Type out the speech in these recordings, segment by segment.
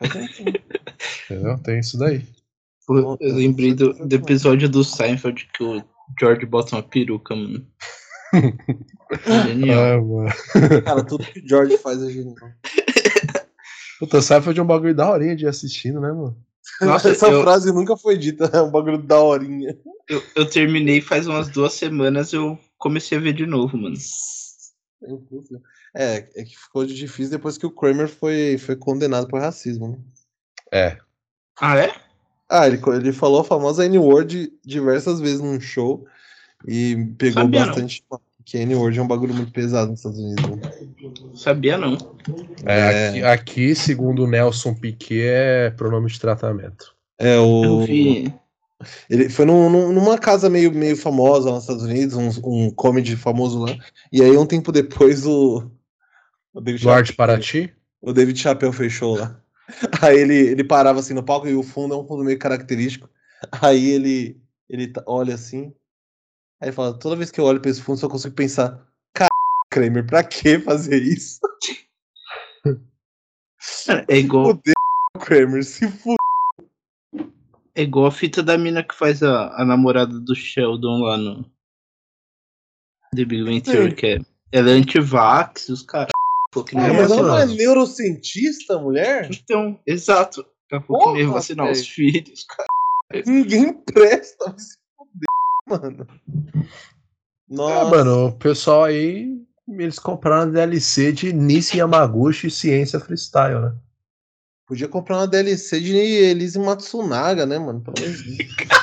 Entendeu? Tem isso daí. Eu, eu lembrei do, do episódio do Seinfeld que o George bota uma peruca, mano. Genial. Ah, mano. Cara, tudo que o George faz é genial. Puta, Seinfeld é um bagulho da horinha de ir assistindo, né, mano? Nossa, Essa eu- frase nunca foi dita, é um bagulho da horinha. Eu, eu terminei faz umas duas semanas, eu comecei a ver de novo, mano. É, é que ficou difícil depois que o Kramer foi, foi condenado por racismo, né? É. Ah, é? Ah, ele, ele falou a famosa N-word diversas vezes num show e pegou Sabia não. bastante. Que N-word é um bagulho muito pesado nos Estados Unidos. né? Sabia não. É, É. Aqui, aqui, segundo o Nelson Piquet, é pronome de tratamento. É, Eu o. vi. Ele foi num- num- numa casa meio, meio famosa lá nos Estados Unidos, um, um comedy famoso lá. E aí, um tempo depois, o. O David Duarte Chappelle- Paraty? O David Chappelle fechou lá. Aí ele, ele parava assim no palco e o fundo é um fundo meio característico. Aí ele, ele tá- olha assim. Aí fala: toda vez que eu olho pra esse fundo, só consigo pensar: Car... Kramer, pra que fazer isso? É igual, Fudeu, Kramer, se fuder. é igual a fita da mina que faz a, a namorada do Sheldon lá no The Big Bang Theory, que é, ela é anti-vax, os caras. Nem Ah, É, mas ela não é neurocientista, mulher? Então, exato. Daqui a pouco nem vacinar os filhos, cara. Ninguém presta, vai se fuder, mano. Ah, Nossa. mano, o pessoal aí, eles compraram a DLC de Nissi Yamaguchi Ciência Freestyle, né? Podia comprar uma DLC de Elise Matsunaga, né, mano? Pelo amor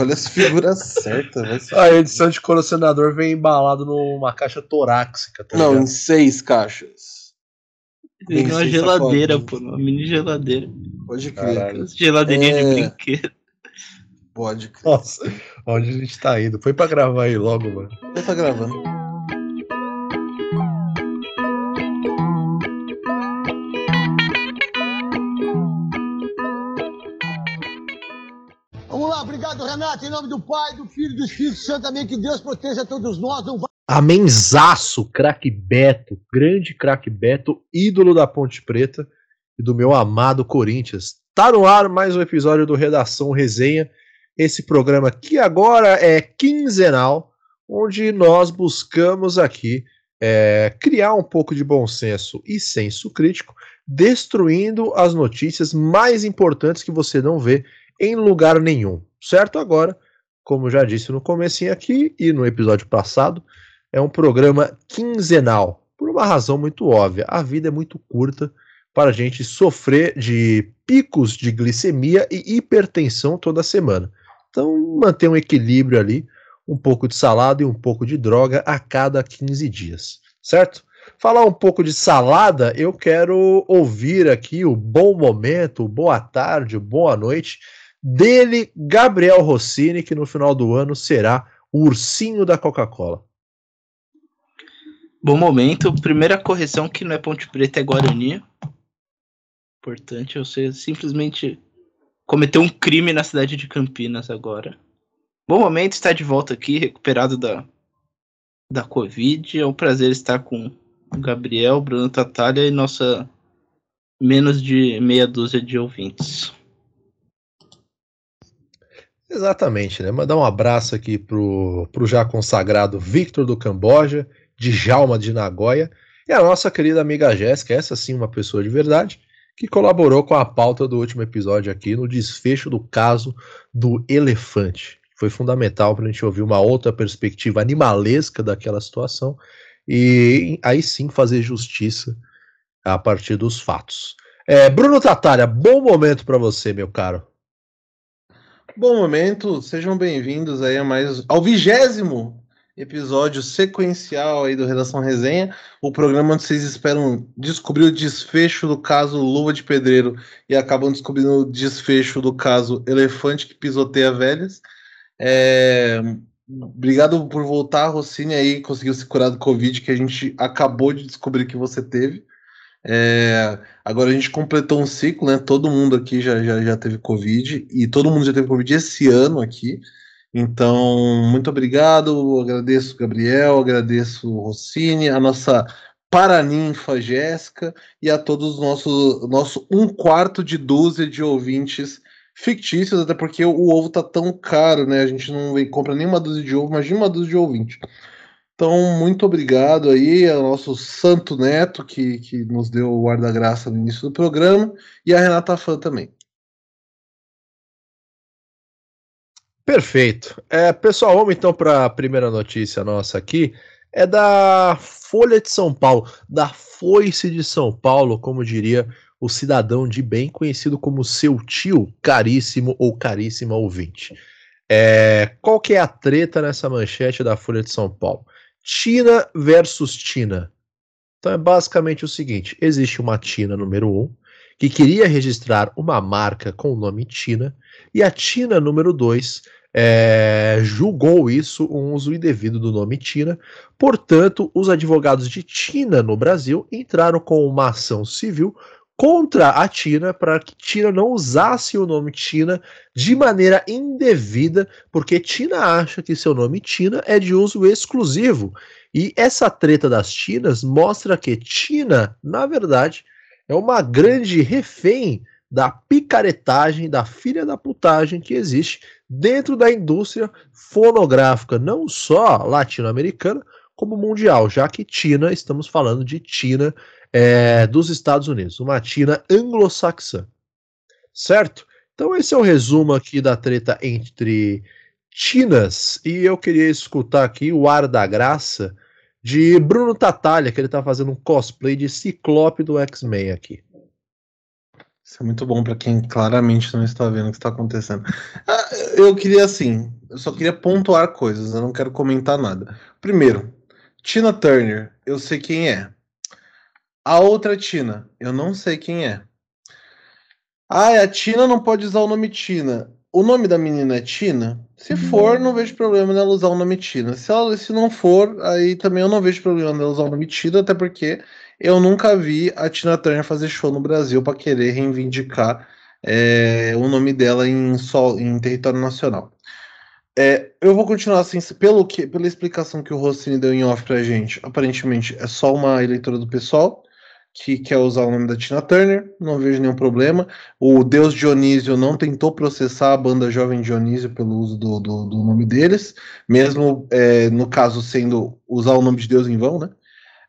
Escolhe as figuras certas. A edição de colecionador vem embalado numa caixa torácica, tá Não, em seis caixas. Tem uma geladeira, pô, uma mini geladeira. Pode crer. Caralho. Geladeirinhas É. de brinquedo. Pode crer. Nossa, onde a gente tá indo? Foi pra gravar aí logo, mano. Já tá gravando. Em nome do Pai, do Filho e do Espírito Santo, amém. Que Deus proteja todos nós. Não Amenzaço, craque Beto, grande craque Beto, ídolo da Ponte Preta e do meu amado Corinthians. Tá no ar mais um episódio do Redação Resenha, esse programa que agora é quinzenal, onde nós buscamos aqui é, criar um pouco de bom senso e senso crítico, destruindo as notícias mais importantes que você não vê em lugar nenhum, certo? Agora, como já disse no comecinho aqui e no episódio passado, é um programa quinzenal, por uma razão muito óbvia. A vida é muito curta para a gente sofrer de picos de glicemia e hipertensão toda semana. Então, manter um equilíbrio ali, um pouco de salada e um pouco de droga a cada 15 dias, certo? Falar um pouco de salada, eu quero ouvir aqui o bom momento, boa tarde, boa noite dele, Gabriel Rossini, que no final do ano será o ursinho da Coca-Cola. Bom momento. Primeira correção que não é Ponte Preta, é Guarani. Importante, você simplesmente cometeu um crime na cidade de Campinas agora. Bom momento, está de volta aqui, recuperado da, da Covid. É um prazer estar com o Gabriel, Bruno Tatalha e nossa menos de meia dúzia de ouvintes. Exatamente, né? Mandar um abraço aqui pro, pro já consagrado Victor do Camboja, Djalma de Nagoya, e a nossa querida amiga Jéssica, essa sim uma pessoa de verdade, que colaborou com a pauta do último episódio aqui no desfecho do caso do elefante. Foi fundamental para a gente ouvir uma outra perspectiva animalesca daquela situação e aí sim fazer justiça a partir dos fatos. É, Bruno Tatalha, bom momento para você, meu caro. Bom momento, sejam bem-vindos aí a mais ao vigésimo episódio sequencial aí do Redação Resenha, o programa onde vocês esperam descobrir o desfecho do caso Luva de Pedreiro e acabam descobrindo o desfecho do caso Elefante que pisoteia velhas. É, Obrigado por voltar, Rossini aí conseguiu se curar do Covid que a gente acabou de descobrir que você teve. É, agora a gente completou um ciclo, né? Todo mundo aqui já, já, já teve Covid e todo mundo já teve Covid esse ano aqui. Então, muito obrigado. Agradeço Gabriel, agradeço Rossini, a nossa Paraninfa Jéssica e a todos os nossos nosso um quarto de dúzia de ouvintes fictícios, até porque o ovo tá tão caro, né? A gente não compra nem uma dúzia de ovo, imagina uma dúzia de ouvinte. Então, muito obrigado aí ao nosso Santo Neto, que, que nos deu o guarda-graça no início do programa, e a Renata Fã também. Perfeito. É, pessoal, vamos então para a primeira notícia nossa aqui. É da Folha de São Paulo, da Foice de São Paulo, como diria o cidadão de bem conhecido como seu tio, caríssimo ou caríssima ouvinte. É, qual que é a treta nessa manchete da Folha de São Paulo? Tina versus Tina. Então é basicamente o seguinte: existe uma Tina número 1 um, que queria registrar uma marca com o nome Tina, e a Tina número 2 é, julgou isso um uso indevido do nome Tina. Portanto, os advogados de Tina no Brasil entraram com uma ação civil contra a Tina para que Tina não usasse o nome Tina de maneira indevida, porque Tina acha que seu nome Tina é de uso exclusivo. E essa treta das Tinas mostra que Tina, na verdade, é uma grande refém da picaretagem, da filha da putagem que existe dentro da indústria fonográfica, não só latino-americana, como mundial, já que Tina, estamos falando de Tina é, dos Estados Unidos, uma Tina anglo-saxã. Certo? Então esse é o resumo aqui da treta entre Tinas e eu queria escutar aqui o ar da graça de Bruno Tatalha, que ele tá fazendo um cosplay de Ciclope do X-Men aqui. Isso é muito bom para quem claramente não está vendo o que está acontecendo. Ah, eu queria assim, eu só queria pontuar coisas, eu não quero comentar nada. Primeiro, Tina Turner, eu sei quem é. A outra Tina, eu não sei quem é. Ah, a Tina não pode usar o nome Tina. O nome da menina é Tina? Se for, não vejo problema nela usar o nome Tina. Se, ela, se não for, aí também eu não vejo problema nela usar o nome Tina, até porque eu nunca vi a Tina Turner fazer show no Brasil para querer reivindicar é, o nome dela em, sol, em território nacional. É, eu vou continuar assim, pelo que, pela explicação que o Rossini deu em off pra gente. Aparentemente é só uma eleitora do pessoal que quer usar o nome da Tina Turner, não vejo nenhum problema. O Deus Dionísio não tentou processar a banda Jovem Dionísio pelo uso do, do, do nome deles, mesmo é, no caso sendo usar o nome de Deus em vão, né?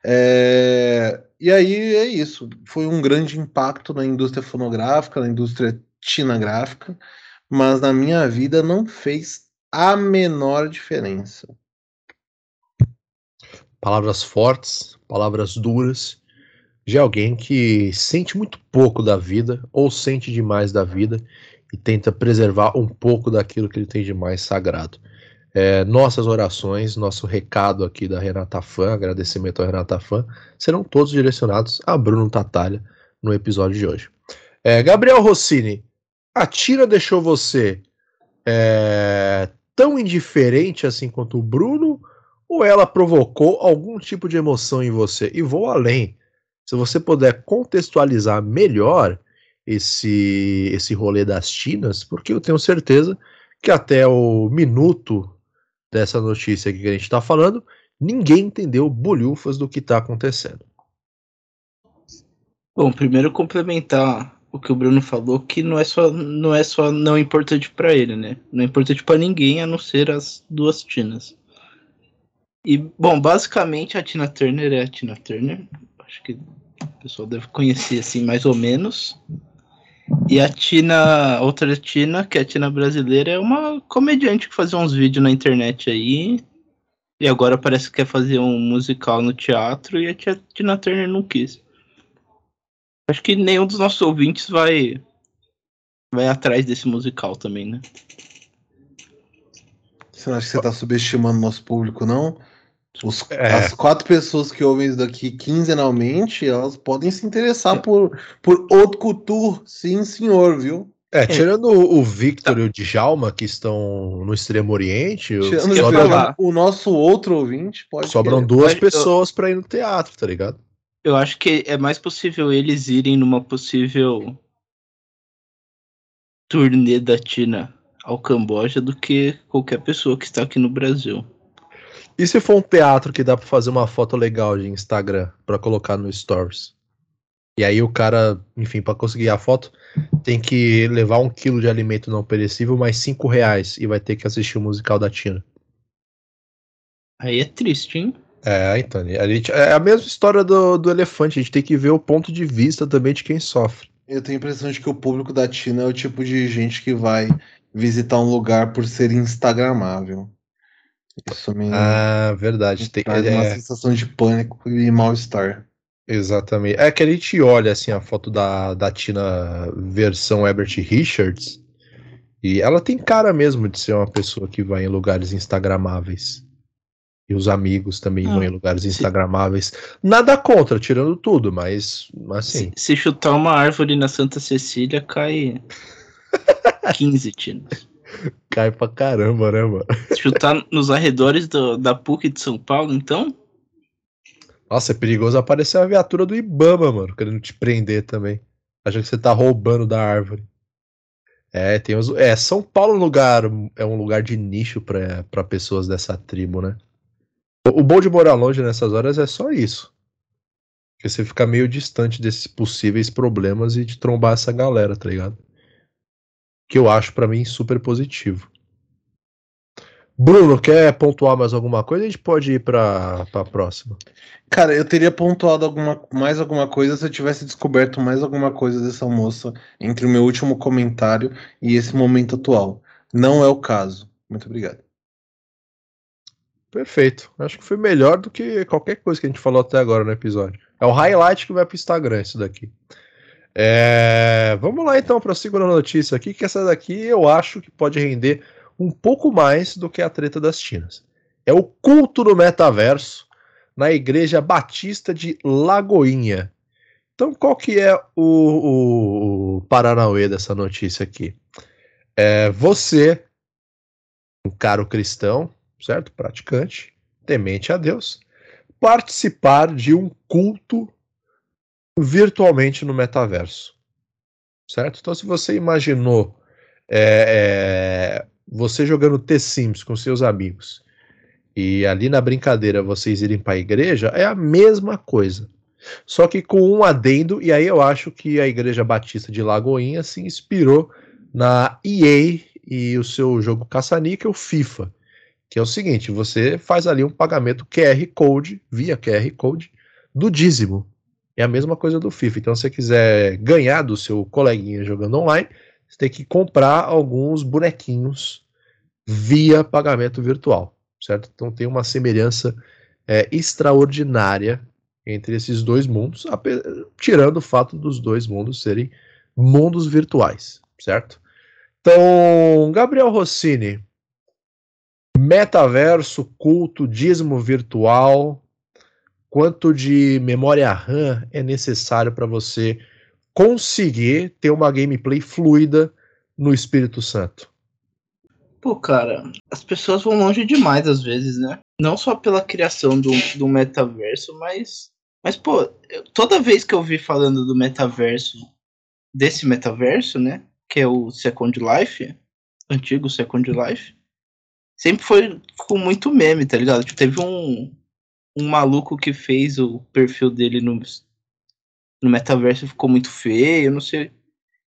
É, e aí é isso. Foi um grande impacto na indústria fonográfica, na indústria tinagráfica, mas na minha vida não fez a menor diferença. Palavras fortes, palavras duras de alguém que sente muito pouco da vida ou sente demais da vida e tenta preservar um pouco daquilo que ele tem de mais sagrado. É, nossas orações, nosso recado aqui da Renata Fã, agradecimento à Renata Fã, serão todos direcionados a Bruno Tatalha no episódio de hoje. É, Gabriel Rossini, a Tira deixou você é, tão indiferente assim quanto o Bruno ou ela provocou algum tipo de emoção em você? E vou além se você puder contextualizar melhor esse, esse rolê das Tinas, porque eu tenho certeza que até o minuto dessa notícia que a gente está falando, ninguém entendeu bolhufas do que está acontecendo. Bom, primeiro complementar o que o Bruno falou, que não é só não é só não importante para ele, né? Não é importante para ninguém a não ser as duas Tinas. E bom, basicamente a Tina Turner é a Tina Turner, acho que o pessoal deve conhecer assim mais ou menos. E a Tina, outra Tina, que é a Tina brasileira, é uma comediante que fazia uns vídeos na internet aí. E agora parece que quer fazer um musical no teatro e a Tina Turner não quis. Acho que nenhum dos nossos ouvintes vai vai atrás desse musical também, né? Você não acha que você tá subestimando nosso público, não? Os, é. As quatro pessoas que ouvem isso daqui quinzenalmente, elas podem se interessar é. por, por haute couture, sim, senhor, viu? É, tirando o Victor tá. e o Djalma, que estão no Extremo Oriente, sobra... o nosso outro ouvinte pode. Sobram duas pessoas eu... para ir no teatro, tá ligado? Eu acho que é mais possível eles irem numa possível turnê da Tina ao Camboja do que qualquer pessoa que está aqui no Brasil. E se for um teatro que dá pra fazer uma foto legal de Instagram pra colocar no Stories? E aí o cara, enfim, pra conseguir a foto, tem que levar um quilo de alimento não perecível mais cinco reais e vai ter que assistir o musical da Tina. Aí é triste, hein? É, então, a gente, é a mesma história do, do elefante, a gente tem que ver o ponto de vista também de quem sofre. Eu tenho a impressão de que o público da Tina é o tipo de gente que vai visitar um lugar por ser instagramável. Isso me Ah, verdade. Tem, traz uma é, sensação de pânico e mal-estar. exatamente. É que a gente olha assim a foto da, da Tina versão Herbert Richards e ela tem cara mesmo de ser uma pessoa que vai em lugares instagramáveis. E os amigos também Ah, vão em lugares se- instagramáveis. Nada contra, tirando tudo, mas assim. Se, se chutar uma árvore na Santa Cecília, cai 15 tinos. Cai pra caramba, né, mano? Se chutar nos arredores do- da PUC de São Paulo, então, Nossa, é perigoso aparecer a viatura do Ibama, mano, querendo te prender também. Acha que você tá roubando da árvore. É, tem os. É, São Paulo é um lugar, é um lugar de nicho pra pra pessoas dessa tribo, né? O, o bom de morar longe nessas horas é só isso. Porque você fica meio distante desses possíveis problemas e de trombar essa galera, tá ligado? Que eu acho pra mim super positivo. Bruno, quer pontuar mais alguma coisa? A gente pode ir pra, pra próxima. Cara, eu teria pontuado alguma, mais alguma coisa se eu tivesse descoberto mais alguma coisa dessa moça entre o meu último comentário e esse momento atual. Não é o caso. Muito obrigado. Perfeito. Acho que foi melhor do que qualquer coisa que a gente falou até agora no episódio. É o highlight que vai pro Instagram, isso daqui. É, Vamos lá então para a segunda notícia aqui, que essa daqui eu acho que pode render um pouco mais do que a treta das Tinas. É o culto do metaverso na Igreja Batista de Lagoinha. Então, qual que é o, o, Paranauê dessa notícia aqui? É você, um caro cristão, certo? Praticante, temente a Deus, participar de um culto virtualmente no metaverso, certo? Então, se você imaginou é, é, você jogando The Sims com seus amigos e ali na brincadeira vocês irem para a igreja, é a mesma coisa. Só que com um adendo, e aí eu acho que a Igreja Batista de Lagoinha se inspirou na EA e o seu jogo caça-níquel FIFA que é o seguinte: você faz ali um pagamento QR Code, via QR Code, do dízimo. É a mesma coisa do FIFA. Então, se você quiser ganhar do seu coleguinha jogando online, você tem que comprar alguns bonequinhos via pagamento virtual, certo? Então, tem uma semelhança é, extraordinária entre esses dois mundos, tirando o fato dos dois mundos serem mundos virtuais, certo? Então, Gabriel Rossini, metaverso, culto, dízimo virtual, quanto de memória RAM é necessário para você conseguir ter uma gameplay fluida no Espírito Santo? pô, cara, as pessoas vão longe demais às vezes, né? Não só pela criação do, do metaverso, mas. Mas, pô, eu- toda vez que eu vi falando do metaverso, desse metaverso, né? Que é o Second Life, antigo Second Life, sempre foi com muito meme, tá ligado? Tipo, teve um, um maluco que fez o perfil dele no, no metaverso ficou muito feio, eu não sei.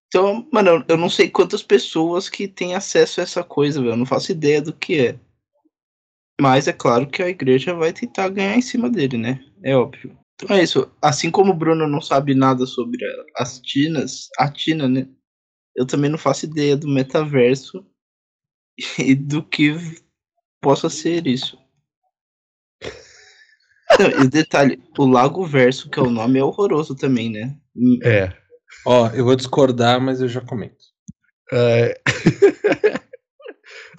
Então, mano, eu- não sei quantas pessoas que têm acesso a essa coisa, velho. Eu não faço ideia do que é. Mas é claro que a igreja vai tentar ganhar em cima dele, né? É óbvio. Então é isso. Assim como o Bruno não sabe nada sobre as Tinas, a Tina, né? Eu também não faço ideia do metaverso e do que possa ser isso. Não, e detalhe, o Lago Verso, que é o nome, é horroroso também, né? É. Ó, eu vou discordar, mas eu já comento. é...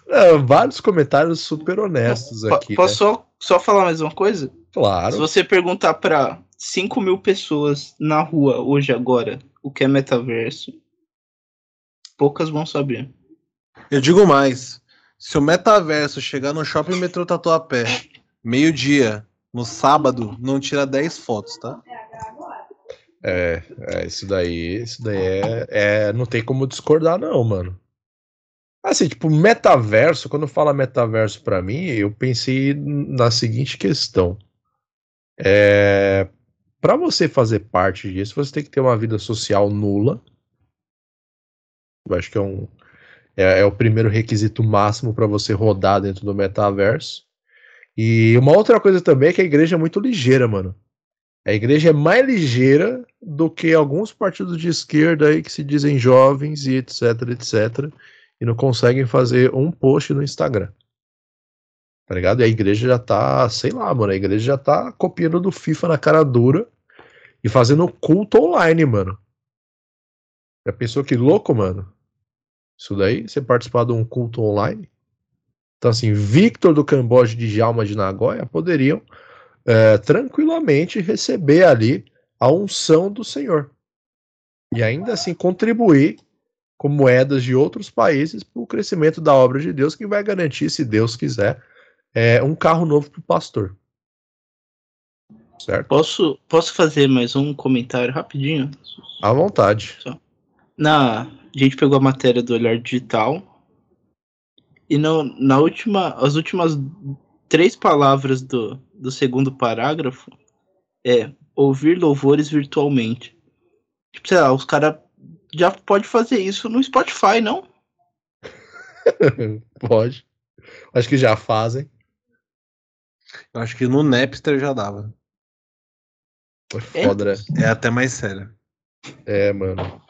Não, vários comentários super honestos Po- aqui. Posso né? só, só falar mais uma coisa? Se Claro. você perguntar pra 5 mil pessoas na rua hoje, agora, o que é metaverso, poucas vão saber. Eu digo mais. Se o metaverso chegar no shopping metrô Tatuapé, meio-dia, no sábado, não tira 10 fotos, tá? É, é, isso daí, isso daí é, é- Não tem como discordar, não, mano. Assim, tipo, metaverso, quando fala metaverso para mim, eu pensei na seguinte questão. É, para você fazer parte disso, você tem que ter uma vida social nula. Eu acho que é um é, é o primeiro requisito máximo para você rodar dentro do metaverso. E uma outra coisa também é que a igreja é muito ligeira, mano. A igreja é mais ligeira do que alguns partidos de esquerda aí que se dizem jovens e etc, etc, e não conseguem fazer um post no Instagram. Tá ligado? E a igreja já tá, sei lá, mano, a igreja já tá copiando do FIFA na cara dura e fazendo culto online, mano. Já pensou que louco, mano? Isso daí, você participar de um culto online? Então, assim, Victor do Camboja de Djalma de Nagoya poderiam é, tranquilamente receber ali a unção do Senhor. E ainda assim contribuir com moedas de outros países para o crescimento da obra de Deus, que vai garantir, se Deus quiser, é, um carro novo para o pastor. Certo? Posso, posso fazer mais um comentário rapidinho? À vontade. Só. Na, a gente pegou a matéria do Olhar Digital e no, na última, as últimas três palavras do, do segundo parágrafo é ouvir louvores virtualmente. Tipo, sei lá, os caras já pode fazer isso no Spotify, não? pode. Acho que já fazem. Eu acho que no Napster já dava. Foda, é, é até mais sério. É, mano.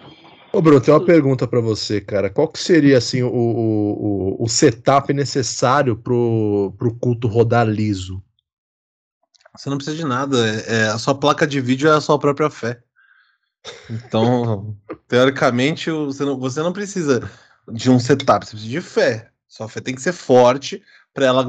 Ô, Bruno, tem uma pergunta para você, cara. Qual que seria, assim, o, o, o setup necessário pro, pro culto rodar liso? Você não precisa de nada. É, é, a sua placa de vídeo é a sua própria fé. Então, teoricamente, você não, você não precisa de um setup, você precisa de fé. Sua fé tem que ser forte para ela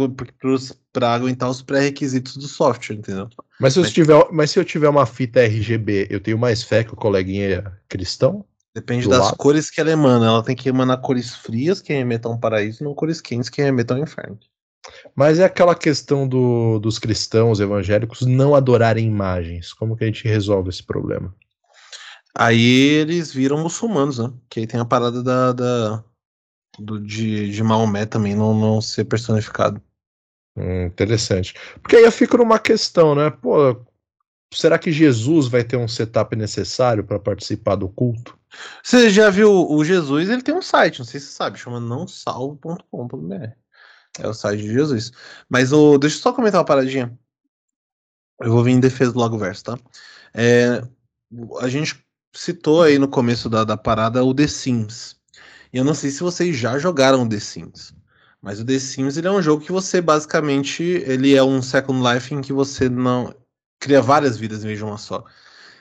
para aguentar os pré-requisitos do software, entendeu? Mas se, eu tiver, mas se eu tiver uma fita RGB, eu tenho mais fé que o coleguinha cristão? Depende das lado. cores que ela emana. Ela tem que emanar cores frias que remetam ao paraíso e não cores quentes que remetam ao inferno. Mas é aquela questão do, dos cristãos evangélicos não adorarem imagens. Como que a gente resolve esse problema? Aí eles viram muçulmanos, né? Que aí tem a parada da, da do, de, de Maomé também não, não ser personificado. Hum, interessante. Porque aí eu fico numa questão, né? Pô, será que Jesus vai ter um setup necessário para participar do culto? Você já viu o Jesus? Ele tem um site, não sei se você sabe, chama nãosalvo.com.br. É o site de Jesus. Mas o, deixa eu só comentar uma paradinha. Eu vou vir em defesa do Lago Verso, tá? É, a gente citou aí no começo da, da parada o The Sims. E eu não sei se vocês já jogaram The Sims. Mas o The Sims ele é um jogo que você basicamente ele é um Second Life em que você não cria várias vidas em vez de uma só.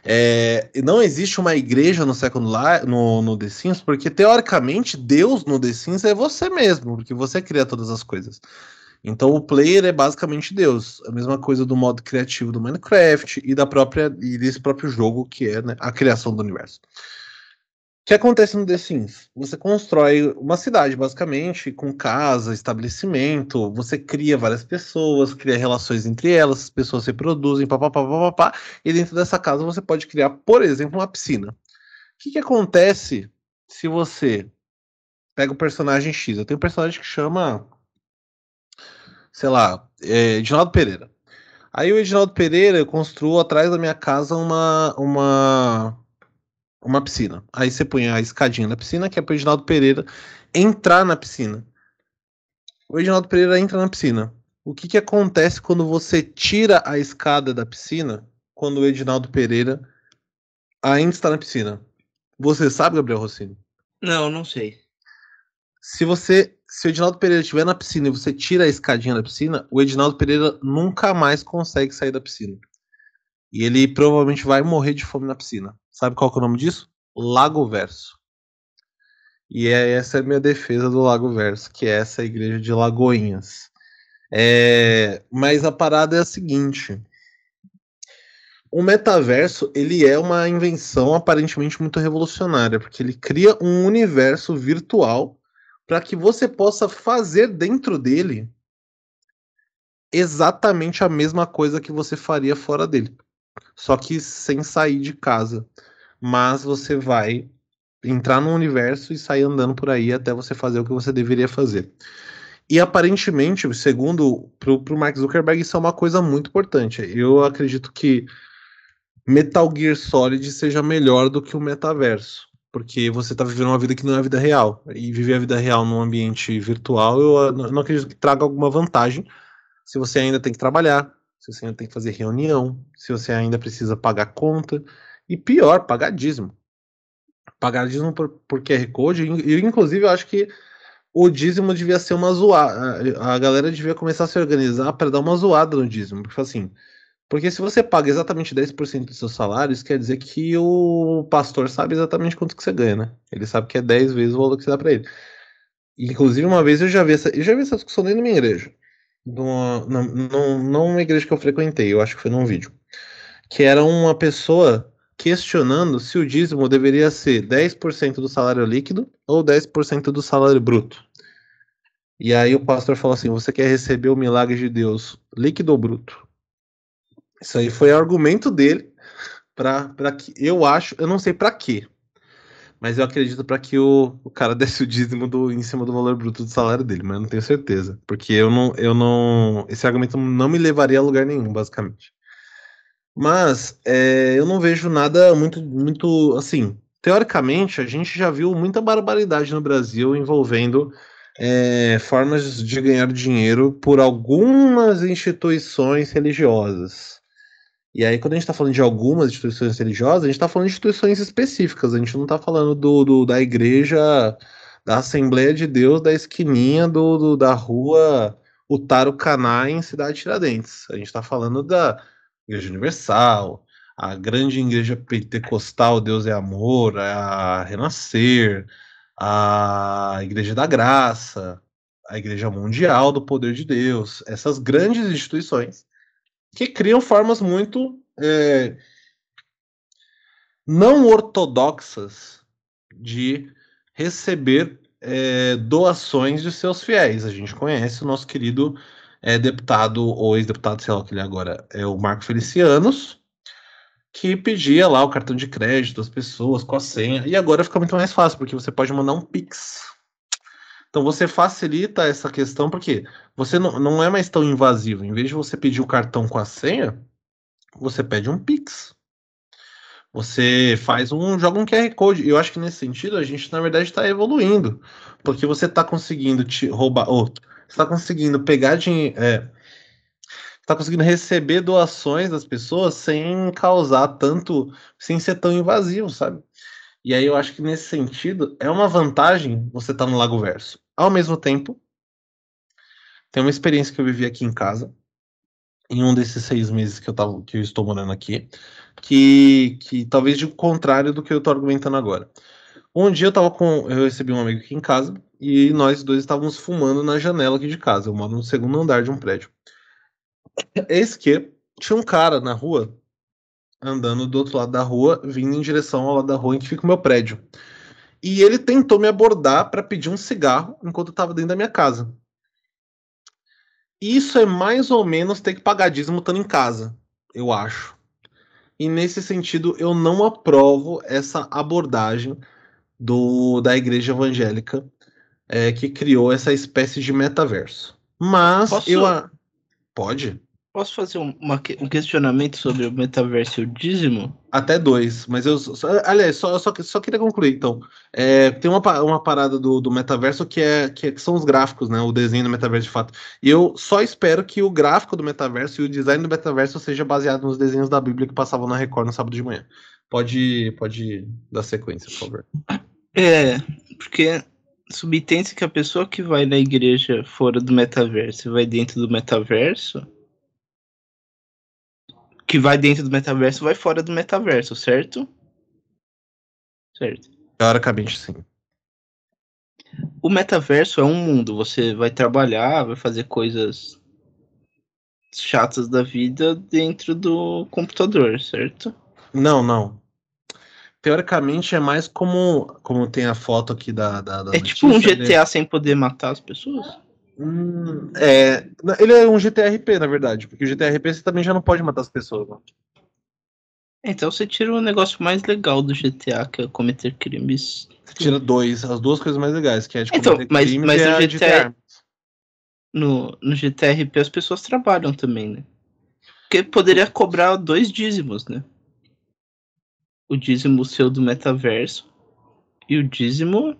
É, não existe uma igreja no Life, no, no The Sims, porque teoricamente Deus no The Sims é você mesmo, porque você cria todas as coisas. Então o player é basicamente Deus. A mesma coisa do modo criativo do Minecraft e da própria e desse próprio jogo que é né, a criação do universo. Que acontece no The Sims? Você constrói uma cidade, basicamente, com casa, estabelecimento, você cria várias pessoas, cria relações entre elas, as pessoas se reproduzem, papapá, papapá, e dentro dessa casa você pode criar, por exemplo, uma piscina. O que, que acontece se você pega o personagem X? Eu tenho um personagem que chama, sei lá, é, Edinaldo Pereira. Aí o Edinaldo Pereira, eu construo atrás da minha casa uma, uma uma piscina. Aí você põe a escadinha na piscina, que é para o Reginaldo Pereira entrar na piscina. O Reginaldo Pereira entra na piscina. O que, que acontece quando você tira a escada da piscina quando o Edinaldo Pereira ainda está na piscina? Você sabe, Gabriel Rossini? Não, não sei. Se você, se o Edinaldo Pereira estiver na piscina e você tira a escadinha da piscina, o Edinaldo Pereira nunca mais consegue sair da piscina. E ele provavelmente vai morrer de fome na piscina. Sabe qual é o nome disso? Lago Verso. E é, essa é a minha defesa do Lago Verso, que é essa igreja de Lagoinhas. É, mas a parada é a seguinte: o metaverso ele é uma invenção aparentemente muito revolucionária, porque ele cria um universo virtual para que você possa fazer dentro dele exatamente a mesma coisa que você faria fora dele só que sem sair de casa. Mas você vai entrar no universo e sair andando por aí até você fazer o que você deveria fazer. E aparentemente, segundo pro, pro Mark Zuckerberg, isso é uma coisa muito importante. Eu acredito que Metal Gear Solid seja melhor do que o metaverso. Porque você está vivendo uma vida que não é a vida real. E viver a vida real num ambiente virtual, eu não acredito que traga alguma vantagem. Se você ainda tem que trabalhar, se você ainda tem que fazer reunião, se você ainda precisa pagar conta. E pior, pagar dízimo. Pagar dízimo por, por QR Code. E, inclusive, eu acho que o dízimo devia ser uma zoada. A galera devia começar a se organizar para dar uma zoada no dízimo. Porque assim, porque se você paga exatamente 10% do seu salário, isso quer dizer que o pastor sabe exatamente quanto que você ganha, né? Ele sabe que é 10 vezes o valor que você dá para ele. Inclusive, uma vez eu já vi essa, eu já vi essa discussão dentro da minha igreja. Numa, não, não, não uma igreja que eu frequentei, eu acho que foi num vídeo. Que era uma pessoa questionando se o dízimo deveria ser 10% do salário líquido ou 10% do salário bruto. E aí o pastor falou assim: você quer receber o milagre de Deus líquido ou bruto? Isso aí foi argumento dele para que eu acho, eu não sei para quê, mas eu acredito para que o, o cara desse o dízimo do, em cima do valor bruto do salário dele, mas eu não tenho certeza, porque eu não, eu não, esse argumento não me levaria a lugar nenhum, basicamente. Mas é, eu não vejo nada muito, muito assim. Teoricamente, a gente já viu muita barbaridade no Brasil envolvendo é, formas de ganhar dinheiro por algumas instituições religiosas. E aí, quando a gente está falando de algumas instituições religiosas, a gente está falando de instituições específicas, a gente não está falando do, do, da igreja, da Assembleia de Deus, da esquininha do, do da rua Utaro Caná em Cidade Tiradentes. A gente está falando da Igreja Universal, a grande igreja pentecostal Deus é Amor, a Renascer, a Igreja da Graça, a Igreja Mundial do Poder de Deus, essas grandes instituições que criam formas muito é, não ortodoxas de receber é, doações de seus fiéis. A gente conhece o nosso querido é, deputado, ou ex-deputado, sei lá o que ele agora é, o Marco Felicianos, que pedia lá o cartão de crédito das pessoas com a senha, e agora fica muito mais fácil, porque você pode mandar um Pix então você facilita essa questão porque você não, não é mais tão invasivo. Em vez de você pedir o cartão com a senha, você pede um Pix. Você faz um. joga um QR Code. Eu acho que nesse sentido a gente, na verdade, está evoluindo. Porque você está conseguindo te roubar. Ou está conseguindo pegar dinheiro. É, está conseguindo receber doações das pessoas sem causar tanto. sem ser tão invasivo, sabe? E aí eu acho que nesse sentido é uma vantagem você estar tá no Lago Verso. Ao mesmo tempo, tem uma experiência que eu vivi aqui em casa, em um desses seis meses que eu, tava, que eu estou morando aqui, que, que talvez de contrário do que eu estou argumentando agora. Um dia eu tava com. Eu recebi um amigo aqui em casa e nós dois estávamos fumando na janela aqui de casa. Eu moro no segundo andar de um prédio. Eis que tinha um cara na rua andando do outro lado da rua, vindo em direção ao lado da rua em que fica o meu prédio. E ele tentou me abordar para pedir um cigarro enquanto eu estava dentro da minha casa. Isso é mais ou menos ter que pagar dízimo estando em casa, eu acho. E nesse sentido, eu não aprovo essa abordagem do, da igreja evangélica é, que criou essa espécie de metaverso. Mas Posso... eu. Pode? Posso fazer um, uma, um questionamento sobre o metaverso e o dízimo? Até dois, mas eu. Só, aliás, só, só, só queria concluir, então. É, tem uma, uma parada do, do metaverso que, é, que, é, que são os gráficos, né? O desenho do metaverso de fato. E eu só espero que o gráfico do metaverso e o design do metaverso seja baseado nos desenhos da Bíblia que passavam na Record no sábado de manhã. Pode, pode dar sequência, por favor. É, porque subtende que a pessoa que vai na igreja fora do metaverso e vai dentro do metaverso que vai dentro do metaverso vai fora do metaverso, certo? Certo. Teoricamente, sim. O metaverso é um mundo. Você vai trabalhar, vai fazer coisas chatas da vida dentro do computador, certo? Não, não. Teoricamente é mais como como tem a foto aqui da. da, da é tipo um GTA né? sem poder matar as pessoas? Hum, é, ele é um GTRP, na verdade, porque o GTRP você também já não pode matar as pessoas. Né? Então você tira o negócio mais legal do GTA, que é cometer crimes. Você tira dois, as duas coisas mais legais, que é de Então, cometer mas- crimes mas e o a de ter GTA armas. No, no GTRP as pessoas trabalham também, né? Porque poderia cobrar dois dízimos, né? O dízimo seu do metaverso e o dízimo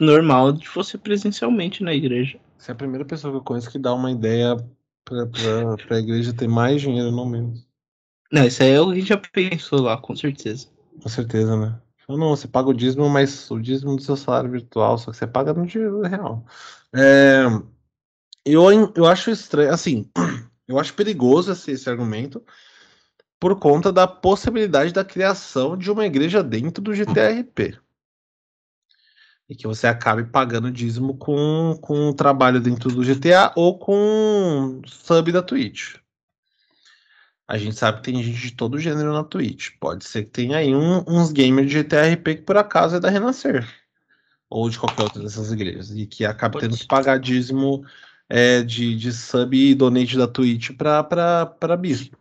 normal de você presencialmente na igreja. Você é a primeira pessoa que eu conheço que dá uma ideia pra, pra, pra igreja ter mais dinheiro, não menos. Não, isso aí é o que a gente já pensou lá, com certeza. Com certeza, né? Ou não, você paga o dízimo, mas o dízimo do seu salário virtual, só que você paga no dinheiro real. É, eu, eu acho estranho, assim, eu acho perigoso esse, esse argumento por conta da possibilidade da criação de uma igreja dentro do GTRP. E que você acabe pagando dízimo com, com o trabalho dentro do GTA ou com sub da Twitch. A gente sabe que tem gente de todo gênero na Twitch. Pode ser que tenha aí um- uns gamers de GTRP que por acaso é da Renascer. Ou de qualquer outra dessas igrejas. E que acaba Pode tendo que pagar dízimo é, de, de sub e donate da Twitch pra bispo.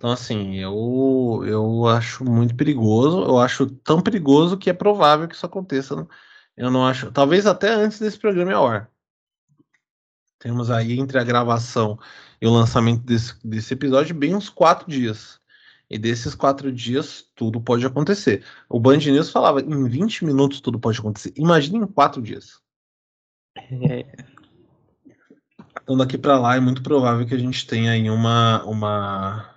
Então, assim, eu, eu acho muito perigoso. Eu acho tão perigoso que é provável que isso aconteça. Eu não acho. Talvez até antes desse programa é hora. Temos aí entre a gravação e o lançamento desse, desse episódio bem uns quatro dias. E desses quatro dias, tudo pode acontecer. O Band News falava, em 20 minutos tudo pode acontecer. Imagina em quatro dias. É, Então daqui pra lá é muito provável que a gente tenha aí uma... uma...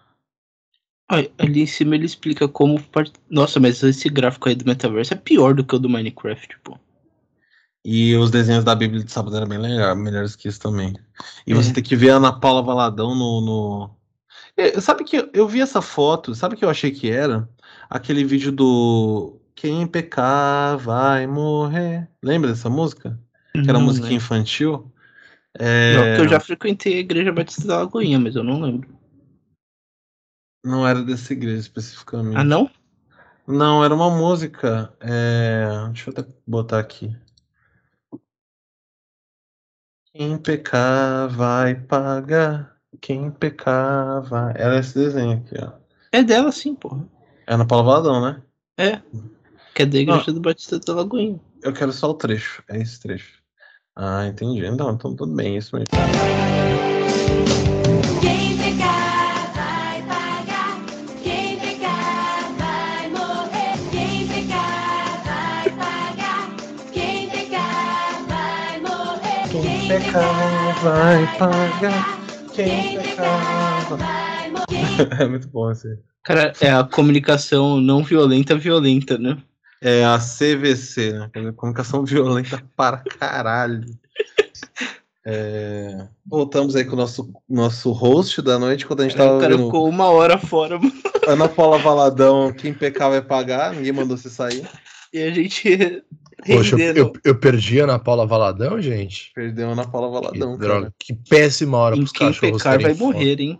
Olha, ali em cima ele explica como. part- Nossa, mas esse gráfico aí do metaverso é pior do que o do Minecraft, pô. E os desenhos da Bíblia de sábado eram bem legal, melhores que isso também. E você É. tem que ver a Ana Paula Valadão no... no... É, sabe que eu- vi essa foto, sabe o que eu achei que era? Aquele vídeo do... Quem pecar vai morrer. Lembra dessa música? Que era Não música infantil. Não, É, porque eu já frequentei a igreja Batista da Lagoinha, mas eu não lembro. Não era dessa igreja especificamente. Ah, não? Não, era uma música. é, Deixa eu até botar aqui. Quem pecar vai pagar. Quem pecar vai. Era esse desenho aqui, ó. É dela sim, porra. É na Paula Valadão, né? É. Que é da igreja do Batista da Lagoinha. Eu quero só o trecho. É esse trecho. Ah, entendi. Então, então tudo bem, isso mesmo. Pecar vai pagar. Quem pecar vai. morrer. É muito bom esse. Cara, é a comunicação não violenta violenta, né? É a CVC, né? Comunicação violenta para caralho. É, Voltamos aí com o nosso, nosso host da noite, quando a gente tava o cara vendo ficou uma hora fora mano, Ana Paula Valadão, quem pecar vai pagar, ninguém mandou você sair. e a gente Poxa, eu, eu, eu perdi a Ana Paula Valadão, gente. Perdeu a Ana Paula Que, Valadão, droga, cara. que péssima hora pros quem cachorros pecar terem vai fome. morrer, hein?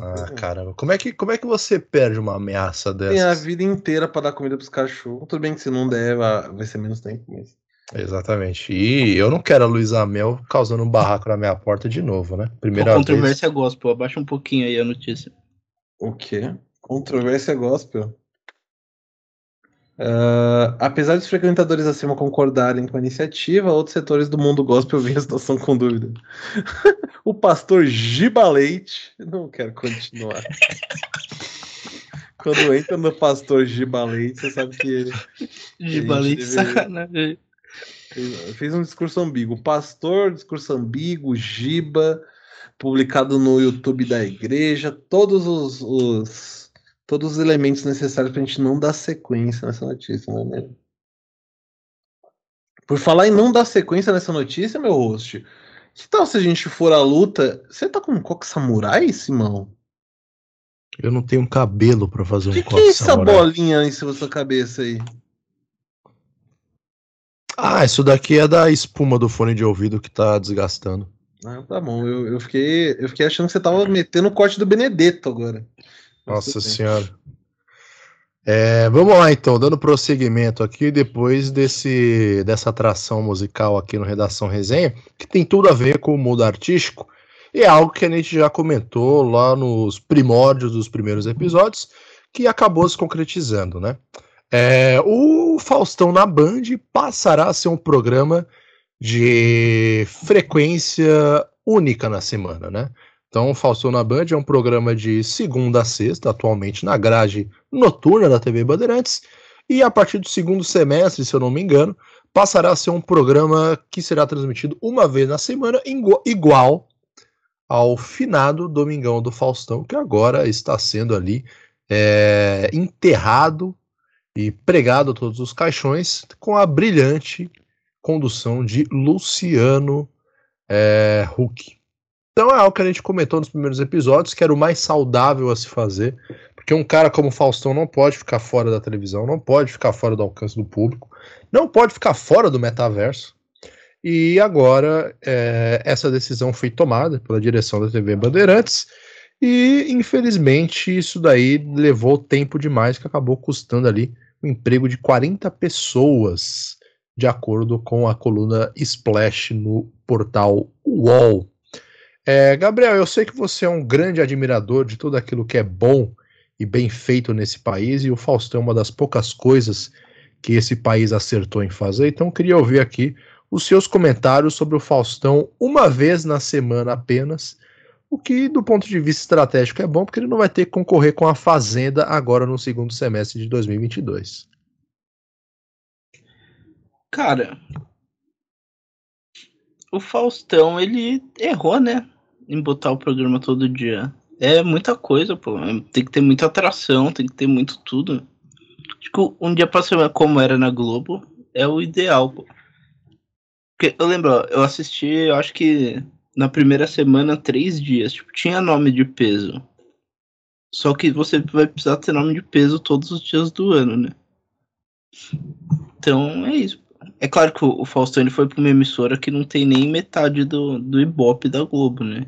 Ah, caramba. Como é, que, como é que você perde uma ameaça Tem a vida inteira pra dar comida pros cachorros. Tudo bem que se não der, vai ser menos tempo, mas. Exatamente. E eu não quero a Luísa Mel causando um barraco na minha porta de novo, né? Pô, Primeira vez. controvérsia gospel, abaixa um pouquinho aí a notícia. O quê? Controvérsia gospel. Ah, apesar dos frequentadores acima concordarem com a iniciativa, outros setores do mundo gospel veem a situação com dúvida. o pastor Gibaleite. Não quero continuar. Quando entra no pastor Gibaleite, você sabe que ele De gente balei de deveria- sacanagem. fez, fez um discurso ambíguo. Pastor, discurso ambíguo, Giba, publicado no YouTube da igreja, todos os, os- todos os elementos necessários para a gente não dar sequência nessa notícia, não é mesmo? Por falar em não dar sequência nessa notícia, meu host, que tal se a gente for à luta? Você tá com um coque samurai, Simão? Eu não tenho cabelo pra fazer O um que, que coque é essa samurai. bolinha em cima da sua cabeça aí? Ah, isso daqui é da espuma do fone de ouvido que tá desgastando. Ah, tá bom, eu, eu, fiquei, eu fiquei achando que você tava metendo o corte do Benedetto agora. Nossa senhora. É, vamos lá então, dando prosseguimento aqui, depois desse, dessa atração musical aqui no Redação Resenha, que tem tudo a ver com o mundo artístico, E é algo que a gente já comentou lá nos primórdios dos primeiros episódios, que acabou se concretizando, né? É, o Faustão na Band passará a ser um programa de frequência única na semana, né? Então, Faustão na Band é um programa de segunda a sexta, atualmente na grade noturna da TV Bandeirantes, e a partir do segundo semestre, se eu não me engano, passará a ser um programa que será transmitido uma vez na semana, igu- igual ao finado Domingão do Faustão, que agora está sendo ali é, enterrado e pregado a todos os caixões com a brilhante condução de Luciano é, Huck. Então é algo que a gente comentou nos primeiros episódios, que era o mais saudável a se fazer, porque um cara como Faustão não pode ficar fora da televisão, não pode ficar fora do alcance do público, não pode ficar fora do metaverso. E agora é, essa decisão foi tomada pela direção da TV Bandeirantes, e infelizmente isso daí levou tempo demais, que acabou custando ali o emprego de 40 pessoas, de acordo com a coluna Splash no portal UOL. É, Gabriel, eu sei que você é um grande admirador de tudo aquilo que é bom e bem feito nesse país, e o Faustão é uma das poucas coisas que esse país acertou em fazer, então queria ouvir aqui os seus comentários sobre o Faustão uma vez na semana apenas, o que do ponto de vista estratégico é bom, porque ele não vai ter que concorrer com a Fazenda agora no segundo semestre de 2022. Cara, o Faustão, ele errou, né? Em botar o programa todo dia. É muita coisa, pô. É- Tem que ter muita atração, tem que ter muito tudo. Que um dia pra semana, como era na Globo, é o ideal, pô. Porque eu lembro, eu assisti, eu acho que na primeira semana, três dias. Tipo, tinha nome de peso. Só que você vai precisar ter nome de peso todos os dias do ano, né? Então é isso. É claro que o, Faustão ele foi pra uma emissora que não tem nem metade do, do Ibope da Globo, né?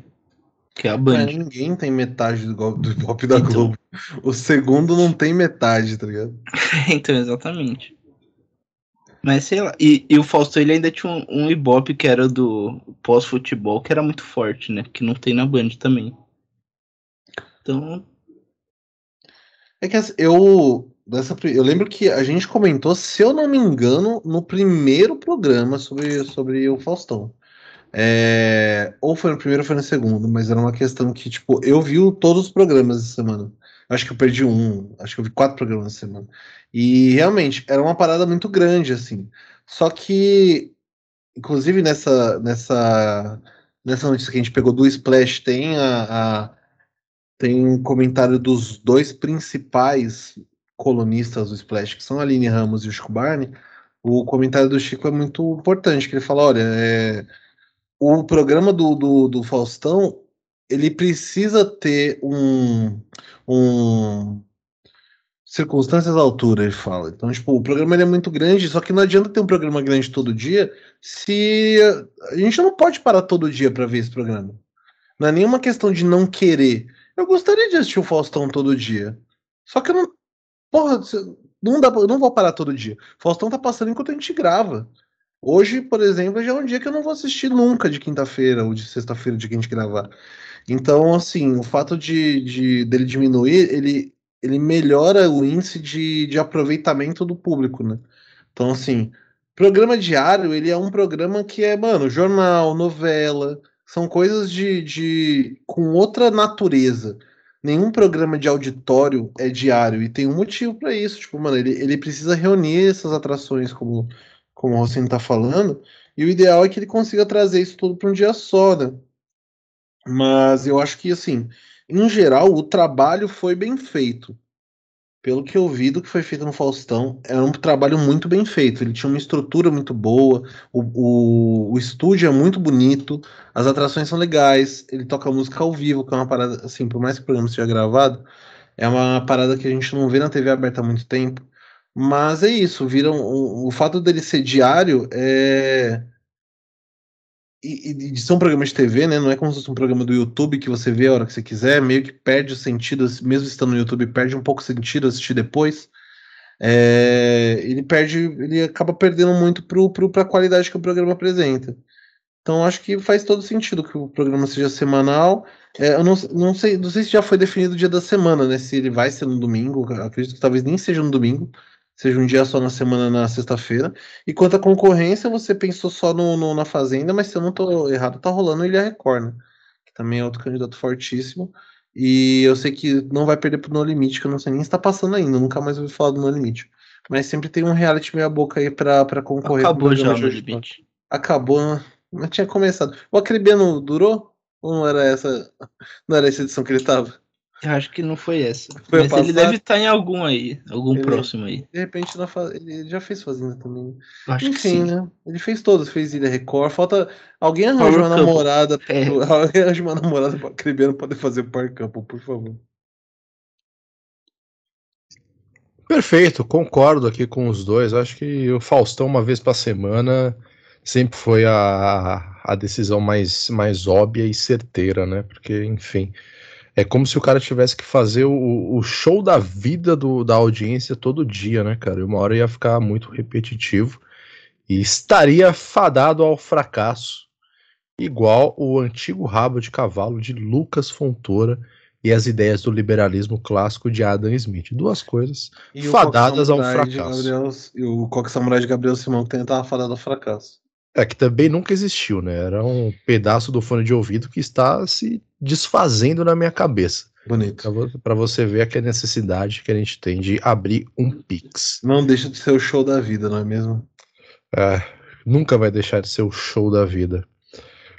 Que é a Band. Mas ninguém tem metade do, gol- do Ibope da Então. Globo. O segundo não tem metade, tá ligado? então, exatamente. Mas sei lá. E, e o Faustão ele ainda tinha um, um Ibope que era do pós-futebol, que era muito forte, né? Que não tem na Band também. Então, É que assim, eu. Dessa, eu lembro que a gente comentou, se eu não me engano, no primeiro programa sobre, sobre o Faustão. É, ou foi no primeiro ou foi no segundo, mas era uma questão que, tipo, eu vi todos os programas essa semana. Acho que eu perdi um, acho que eu vi quatro programas essa semana. E realmente, era uma parada muito grande, assim. Só que, inclusive nessa, nessa, nessa notícia que a gente pegou do Splash, tem a- a tem um comentário dos dois principais colunistas do Splash, que são a Aline Ramos e o Chico Barney. O comentário do Chico é muito importante, que ele fala, olha, é, o programa do, do, do Faustão, ele precisa ter um, um circunstâncias à altura, ele fala. Então, tipo, o programa é muito grande, só que não adianta ter um programa grande todo dia se a gente não pode parar todo dia para ver esse programa. Não é nenhuma questão de não querer. Eu gostaria de assistir o Faustão todo dia. Só que eu não. Porra, não dá, eu não vou parar todo dia. Faustão tá passando enquanto a gente grava. Hoje, por exemplo, já é um dia que eu não vou assistir nunca de quinta-feira ou de sexta-feira de que a gente gravar. Então, assim, o fato de, de dele diminuir, ele, ele melhora o índice de, de aproveitamento do público, né? Então, assim, programa diário, ele é um programa que é, mano, jornal, novela, são coisas de, de com outra natureza. Nenhum programa de auditório é diário e tem um motivo para isso. Tipo, mano, ele, ele precisa reunir essas atrações, como, como o Rossini tá falando, e o ideal é que ele consiga trazer isso tudo para um dia só, né? Mas eu acho que, assim, em geral, o trabalho foi bem feito. Pelo que eu vi do que foi feito no Faustão, era um trabalho muito bem feito. Ele tinha uma estrutura muito boa, o, o, o estúdio é muito bonito, as atrações são legais, ele toca música ao vivo, que é uma parada, assim, por mais que o programa seja gravado, é uma parada que a gente não vê na TV aberta há muito tempo. Mas é isso, viram o, o fato dele ser diário é e, e de ser um programa de TV, né? Não é como se fosse um programa do YouTube que você vê a hora que você quiser, meio que perde o sentido, mesmo estando no YouTube, perde um pouco o sentido assistir depois. É, ele perde, ele acaba perdendo muito pro, pra qualidade que o programa apresenta. Então acho que faz todo sentido que o programa seja semanal. É, eu não, não, sei, não sei se já foi definido o dia da semana, né? Se ele vai ser no domingo, acredito que talvez nem seja no domingo, seja um dia só na semana na sexta-feira. E quanto à concorrência, você pensou só no, no- na Fazenda, mas se eu não tô errado, tá rolando o Ilha Record, né? Que também é outro candidato fortíssimo. E eu sei que não vai perder pro No Limite, que eu não sei nem se tá passando ainda, nunca mais ouvi falar do No Limite. Mas sempre tem um reality meia boca aí pra, pra concorrer. Acabou já o No limite. Acabou, né? Mas tinha começado. O Acribiano durou? Ou não era essa, não era essa edição que ele tava? Eu acho que não foi essa. Foi Mas ele deve estar em algum aí. Algum Ele- próximo aí. De repente, na fa- ele já fez Fazenda também. Acho que Enfim, sim. né? Ele fez todas, fez Ilha Record. Falta. Alguém arranja Power uma Couple. namorada. É. Alguém arranja uma namorada pra Acribiano poder fazer Par Couple, por favor. Perfeito, concordo aqui com os dois. Acho que o Faustão, uma vez por semana, sempre foi a, a decisão mais, mais óbvia e certeira, né? Porque, enfim, é como se o cara tivesse que fazer o, o show da vida do, da audiência todo dia, né, cara? E uma hora ia ficar muito repetitivo e estaria fadado ao fracasso, igual o antigo rabo de cavalo de Lucas Fontoura e as ideias do liberalismo clássico de Adam Smith. Duas coisas E Fadadas ao fracasso. Gabriel- e o Coque Samurai de Gabriel Simão que também tava fadado ao fracasso. É que também nunca existiu, né? Era um pedaço do fone de ouvido que está se desfazendo na minha cabeça. Bonito. Pra você ver a necessidade que a gente tem de abrir um Pix. Não deixa de ser o show da vida, não é mesmo? É, nunca vai deixar de ser o show da vida.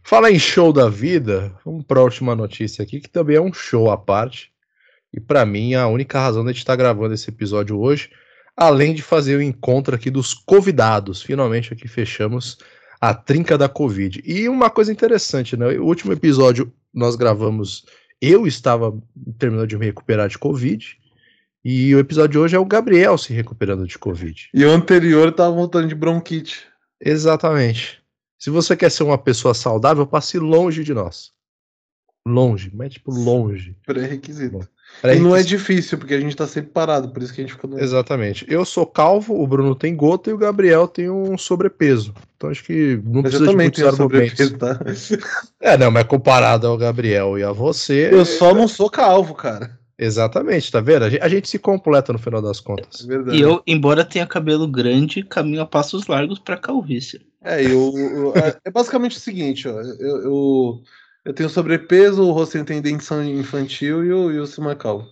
Fala em show da vida, vamos para a última notícia aqui, que também é um show à parte. E para mim, a única razão de a gente estar gravando esse episódio hoje, além de fazer o encontro aqui dos convidados. Finalmente aqui fechamos a trinca da Covid. E uma coisa interessante, né? O último episódio nós gravamos, eu estava terminando de me recuperar de Covid. E o episódio de hoje é o Gabriel se recuperando de Covid. E o anterior tava voltando de bronquite. Exatamente. Se você quer ser uma pessoa saudável, passe longe de nós. Longe, mas tipo longe. Pré-requisito. Pra E não é difícil, porque a gente tá sempre parado, por isso que a gente fica doente. Exatamente. Eu sou calvo, o Bruno tem gota e o Gabriel tem um sobrepeso. Então acho que não Mas eu precisa de também muitos tenho argumentos. sobrepeso, tá? É, não, mas comparado ao Gabriel e a você. Eu só não sou calvo, cara. Exatamente, tá vendo? A gente, a gente se completa no final das É contas. verdade. E eu, embora tenha cabelo grande, caminho a passos largos pra calvície. É, eu, eu- é- é basicamente o seguinte, ó. Eu, eu, eu tenho sobrepeso, o Rocinho tem dentição infantil e o, e é calvo.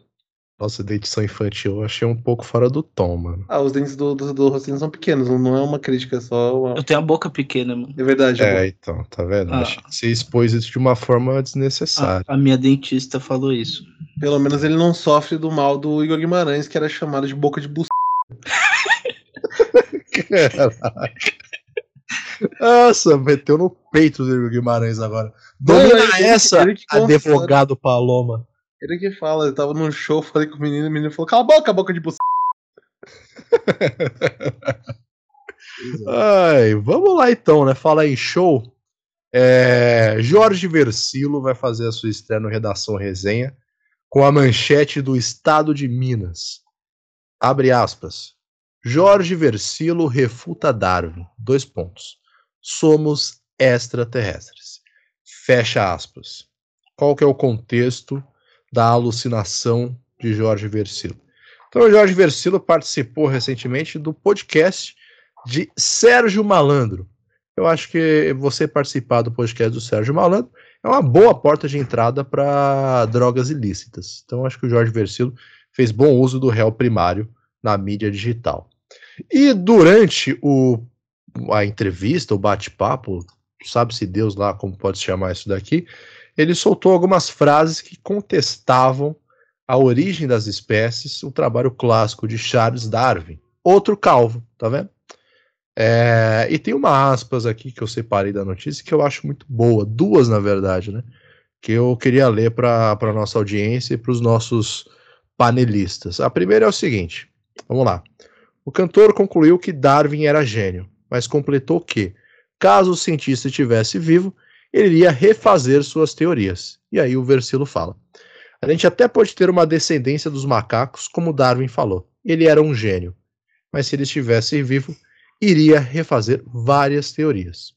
Nossa, dentição infantil eu achei um pouco fora do tom, mano. Ah, os dentes do, do, do Rocinho são pequenos, não é uma crítica, é só uma... Eu tenho a boca pequena, mano. É verdade. É, então, tá vendo? Ah. Você expôs isso de uma forma desnecessária. A, a minha dentista falou isso. Pelo menos ele não sofre do mal do Igor Guimarães, que era chamado de boca de buceta. Caralho. Nossa, meteu no peito do Guimarães agora. Não, Domina ele que- essa, ele advogado Paloma. Ele que fala, eu tava num show, falei com o menino, o menino falou, cala a boca, boca de buceta. Ai, vamos lá então, né? Fala em show. É, Jorge Versilo vai fazer a sua estreia no Redação Resenha com a manchete do Estado de Minas. Abre aspas. Jorge Versilo refuta Darwin. Dois pontos. Somos extraterrestres. Fecha aspas. Qual que é o contexto da alucinação de Jorge Versilo? Então, o Jorge Versilo participou recentemente do podcast de Sérgio Malandro. Eu acho que você participar do podcast do Sérgio Malandro é uma boa porta de entrada para drogas ilícitas. Então, acho que o Jorge Versilo fez bom uso do réu primário na mídia digital. E durante o, a entrevista, o bate-papo, sabe-se Deus lá como pode se chamar isso daqui, ele soltou algumas frases que contestavam a origem das espécies, o trabalho clássico de Charles Darwin. Outro calvo, tá vendo? É, e tem uma aspas aqui que eu separei da notícia que eu acho muito boa, duas na verdade, né? Que eu queria ler para a nossa audiência e para os nossos panelistas. A primeira é o seguinte: vamos lá. O cantor concluiu que Darwin era gênio, mas completou que, caso o cientista estivesse vivo, ele iria refazer suas teorias. E aí o Versilo fala: A gente até pode ter uma descendência dos macacos, como Darwin falou. Ele era um gênio, mas se ele estivesse vivo, iria refazer várias teorias.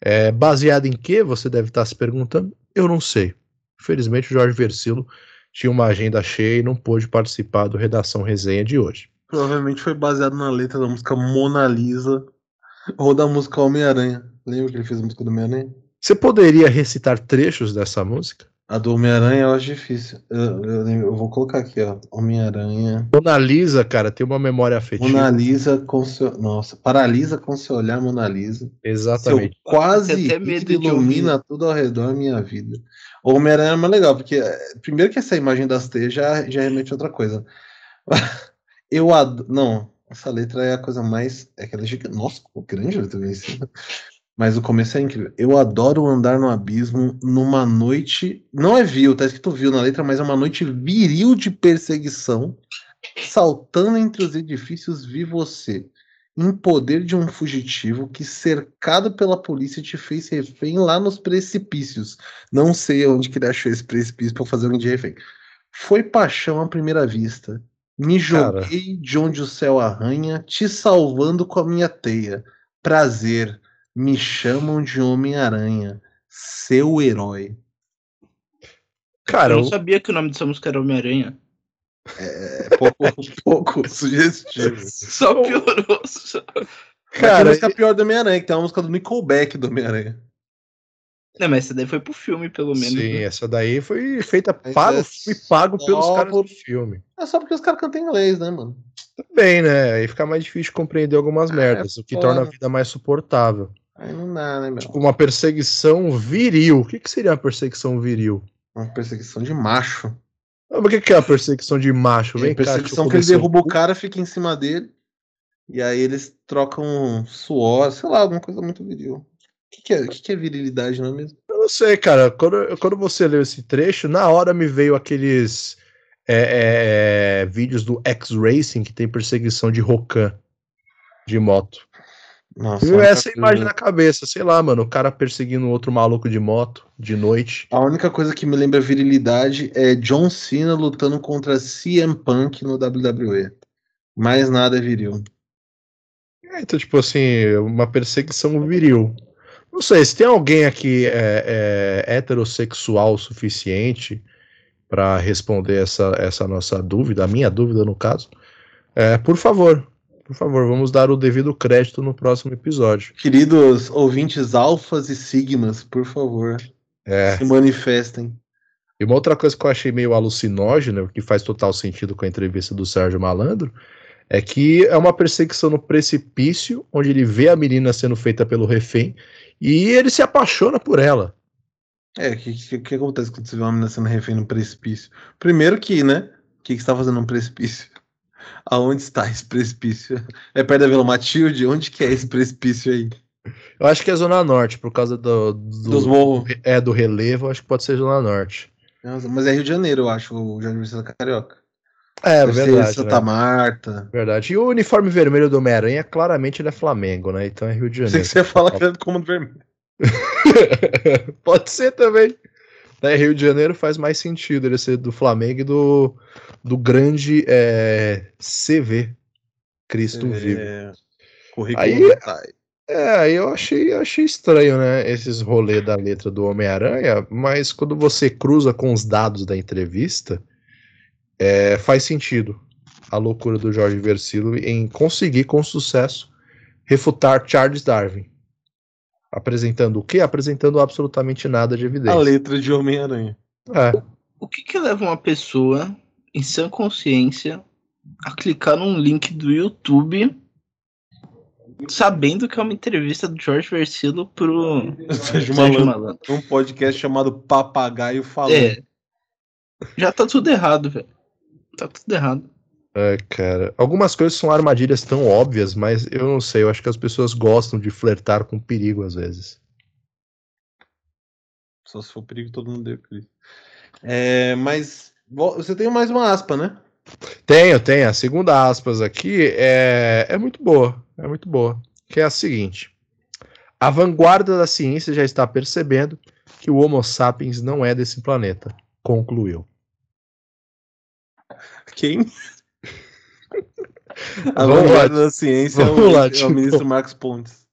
É, baseado em que, você deve estar se perguntando? Eu não sei. Infelizmente, o Jorge Versilo tinha uma agenda cheia e não pôde participar do Redação Resenha de hoje. Provavelmente foi baseado na letra da música Mona Lisa ou da música Homem-Aranha. Lembra que ele fez a música do Homem-Aranha? Você poderia recitar trechos dessa música? A do Homem-Aranha eu acho difícil. Eu, eu eu vou colocar aqui, ó. Homem-Aranha. Mona Lisa, cara, tem uma memória afetiva. Mona Lisa com seu. Nossa, paralisa com seu olhar, Mona Lisa. Exatamente. Seu quase de ilumina tudo ao redor da minha vida. O Homem-Aranha é mais legal, porque eh, primeiro que essa imagem das teias já, já remete a outra coisa. Eu adoro. Não, essa letra é a coisa mais. É aquela gigante. Nossa, que grande letra em cima. Mas o começo é incrível. Eu adoro andar no abismo numa noite. Não é vil, tá escrito vil na letra, mas é uma noite viril de perseguição. Saltando entre os edifícios, vi você. Em poder de um fugitivo que, cercado pela polícia, te fez refém lá nos precipícios. Não sei onde que ele achou esse precipício pra fazer um de refém. Foi paixão à primeira vista. Me Cara. joguei de onde o céu arranha, te salvando com a minha teia. Prazer, me chamam de Homem-Aranha, seu herói. Cara, eu não sabia que o nome dessa música era Homem-Aranha. É pouco, pouco sugestivo. Só piorou. Só... Cara, Cara, tem a música pior do Homem-Aranha, que tem uma música do Nickelback do Homem-Aranha. Não, mas essa daí foi pro filme, pelo menos. sim, né? essa daí foi feita Mas para é o filme pago pelos caras por- do filme. É só porque os caras cantam inglês, né, mano? Também, né? Aí fica mais difícil de compreender algumas Ah, merdas, o que torna a vida mais suportável. Aí não dá, né, meu? Tipo, uma perseguição viril. O que, que seria uma perseguição viril? Uma perseguição de macho. Ah, mas O que, que é a perseguição de macho? É Vem cá, eu perseguição que comer ele derruba o cara, fica em cima dele. E aí eles trocam suor, sei lá, alguma coisa muito viril. O que, que é, que, que é virilidade, não é mesmo? Eu não sei, cara. Quando, quando você leu esse trecho, na hora me veio aqueles é, é, vídeos do X-Racing que tem perseguição de Rocan de moto. Nossa, única essa coisa- imagem na cabeça, sei lá, mano. O cara perseguindo outro maluco de moto de noite. A única coisa que me lembra virilidade é John Cena lutando contra CM Punk no WWE. Mais nada é viril. É, Então, tipo assim, uma perseguição viril. Não sei, se tem alguém aqui é, é, heterossexual o suficiente para responder essa, essa nossa dúvida, a minha dúvida no caso, é, por favor, por favor, vamos dar o devido crédito no próximo episódio. Queridos ouvintes alfas e sigmas, por favor, É, se manifestem. e uma outra coisa que eu achei meio alucinógena, que faz total sentido com a entrevista do Sérgio Malandro, é que é uma perseguição no precipício, onde ele vê a menina sendo feita pelo refém e ele se apaixona por ela. É, o que, que, que acontece quando você vê uma menina sendo refém no precipício? Primeiro que, né? O que, que você tá fazendo num precipício? Aonde está esse precipício? É perto da Vila Matilde? Onde que é esse precipício aí? Eu acho que é Zona Norte, por causa do, do- Dos morros. é, do relevo, acho que pode ser Zona Norte. Nossa, Mas é Rio de Janeiro, eu acho, o Jardim Universidade Carioca. É, Deve ser verdade. Santa né? Marta. Verdade. E o uniforme vermelho do Homem-Aranha, claramente ele é Flamengo, né? Então é Rio de Sei Janeiro. que você fala que é do Comando Vermelho. Pode ser também. Né, Rio de Janeiro faz mais sentido ele ser do Flamengo e do, do grande é, CV, Cristo Vivo. É, currículo Aí- vitae. É, aí eu achei, achei estranho, né, esses rolês da letra do Homem-Aranha, mas quando você cruza com os dados da entrevista, é, faz sentido a loucura do Jorge Versilo em conseguir com sucesso refutar Charles Darwin. Apresentando o quê? Apresentando absolutamente nada de A evidência. letra de Homem-Aranha. É, O que que leva uma pessoa, em sã consciência, a clicar num link do YouTube sabendo que é uma entrevista do Jorge Versilo pro Sérgio Malandro. Malandro? Um podcast chamado Papagaio Falando. É. Já tá tudo errado, velho. Tá tudo errado. é, cara. Algumas coisas são armadilhas tão óbvias, mas eu não sei, eu acho que as pessoas gostam de flertar com perigo às vezes. Só se for perigo, todo mundo deu Cristo. É, mas vo- você tem mais uma aspa, né? Tenho, tenho. A segunda aspas aqui é, é muito boa. É muito boa. Que é a seguinte: A vanguarda da ciência já está percebendo que o Homo sapiens não é desse planeta. Concluiu. Quem? A Vamos lá. vanguarda da ciência é o, lá, é o tipo- ministro Marcos Pontes.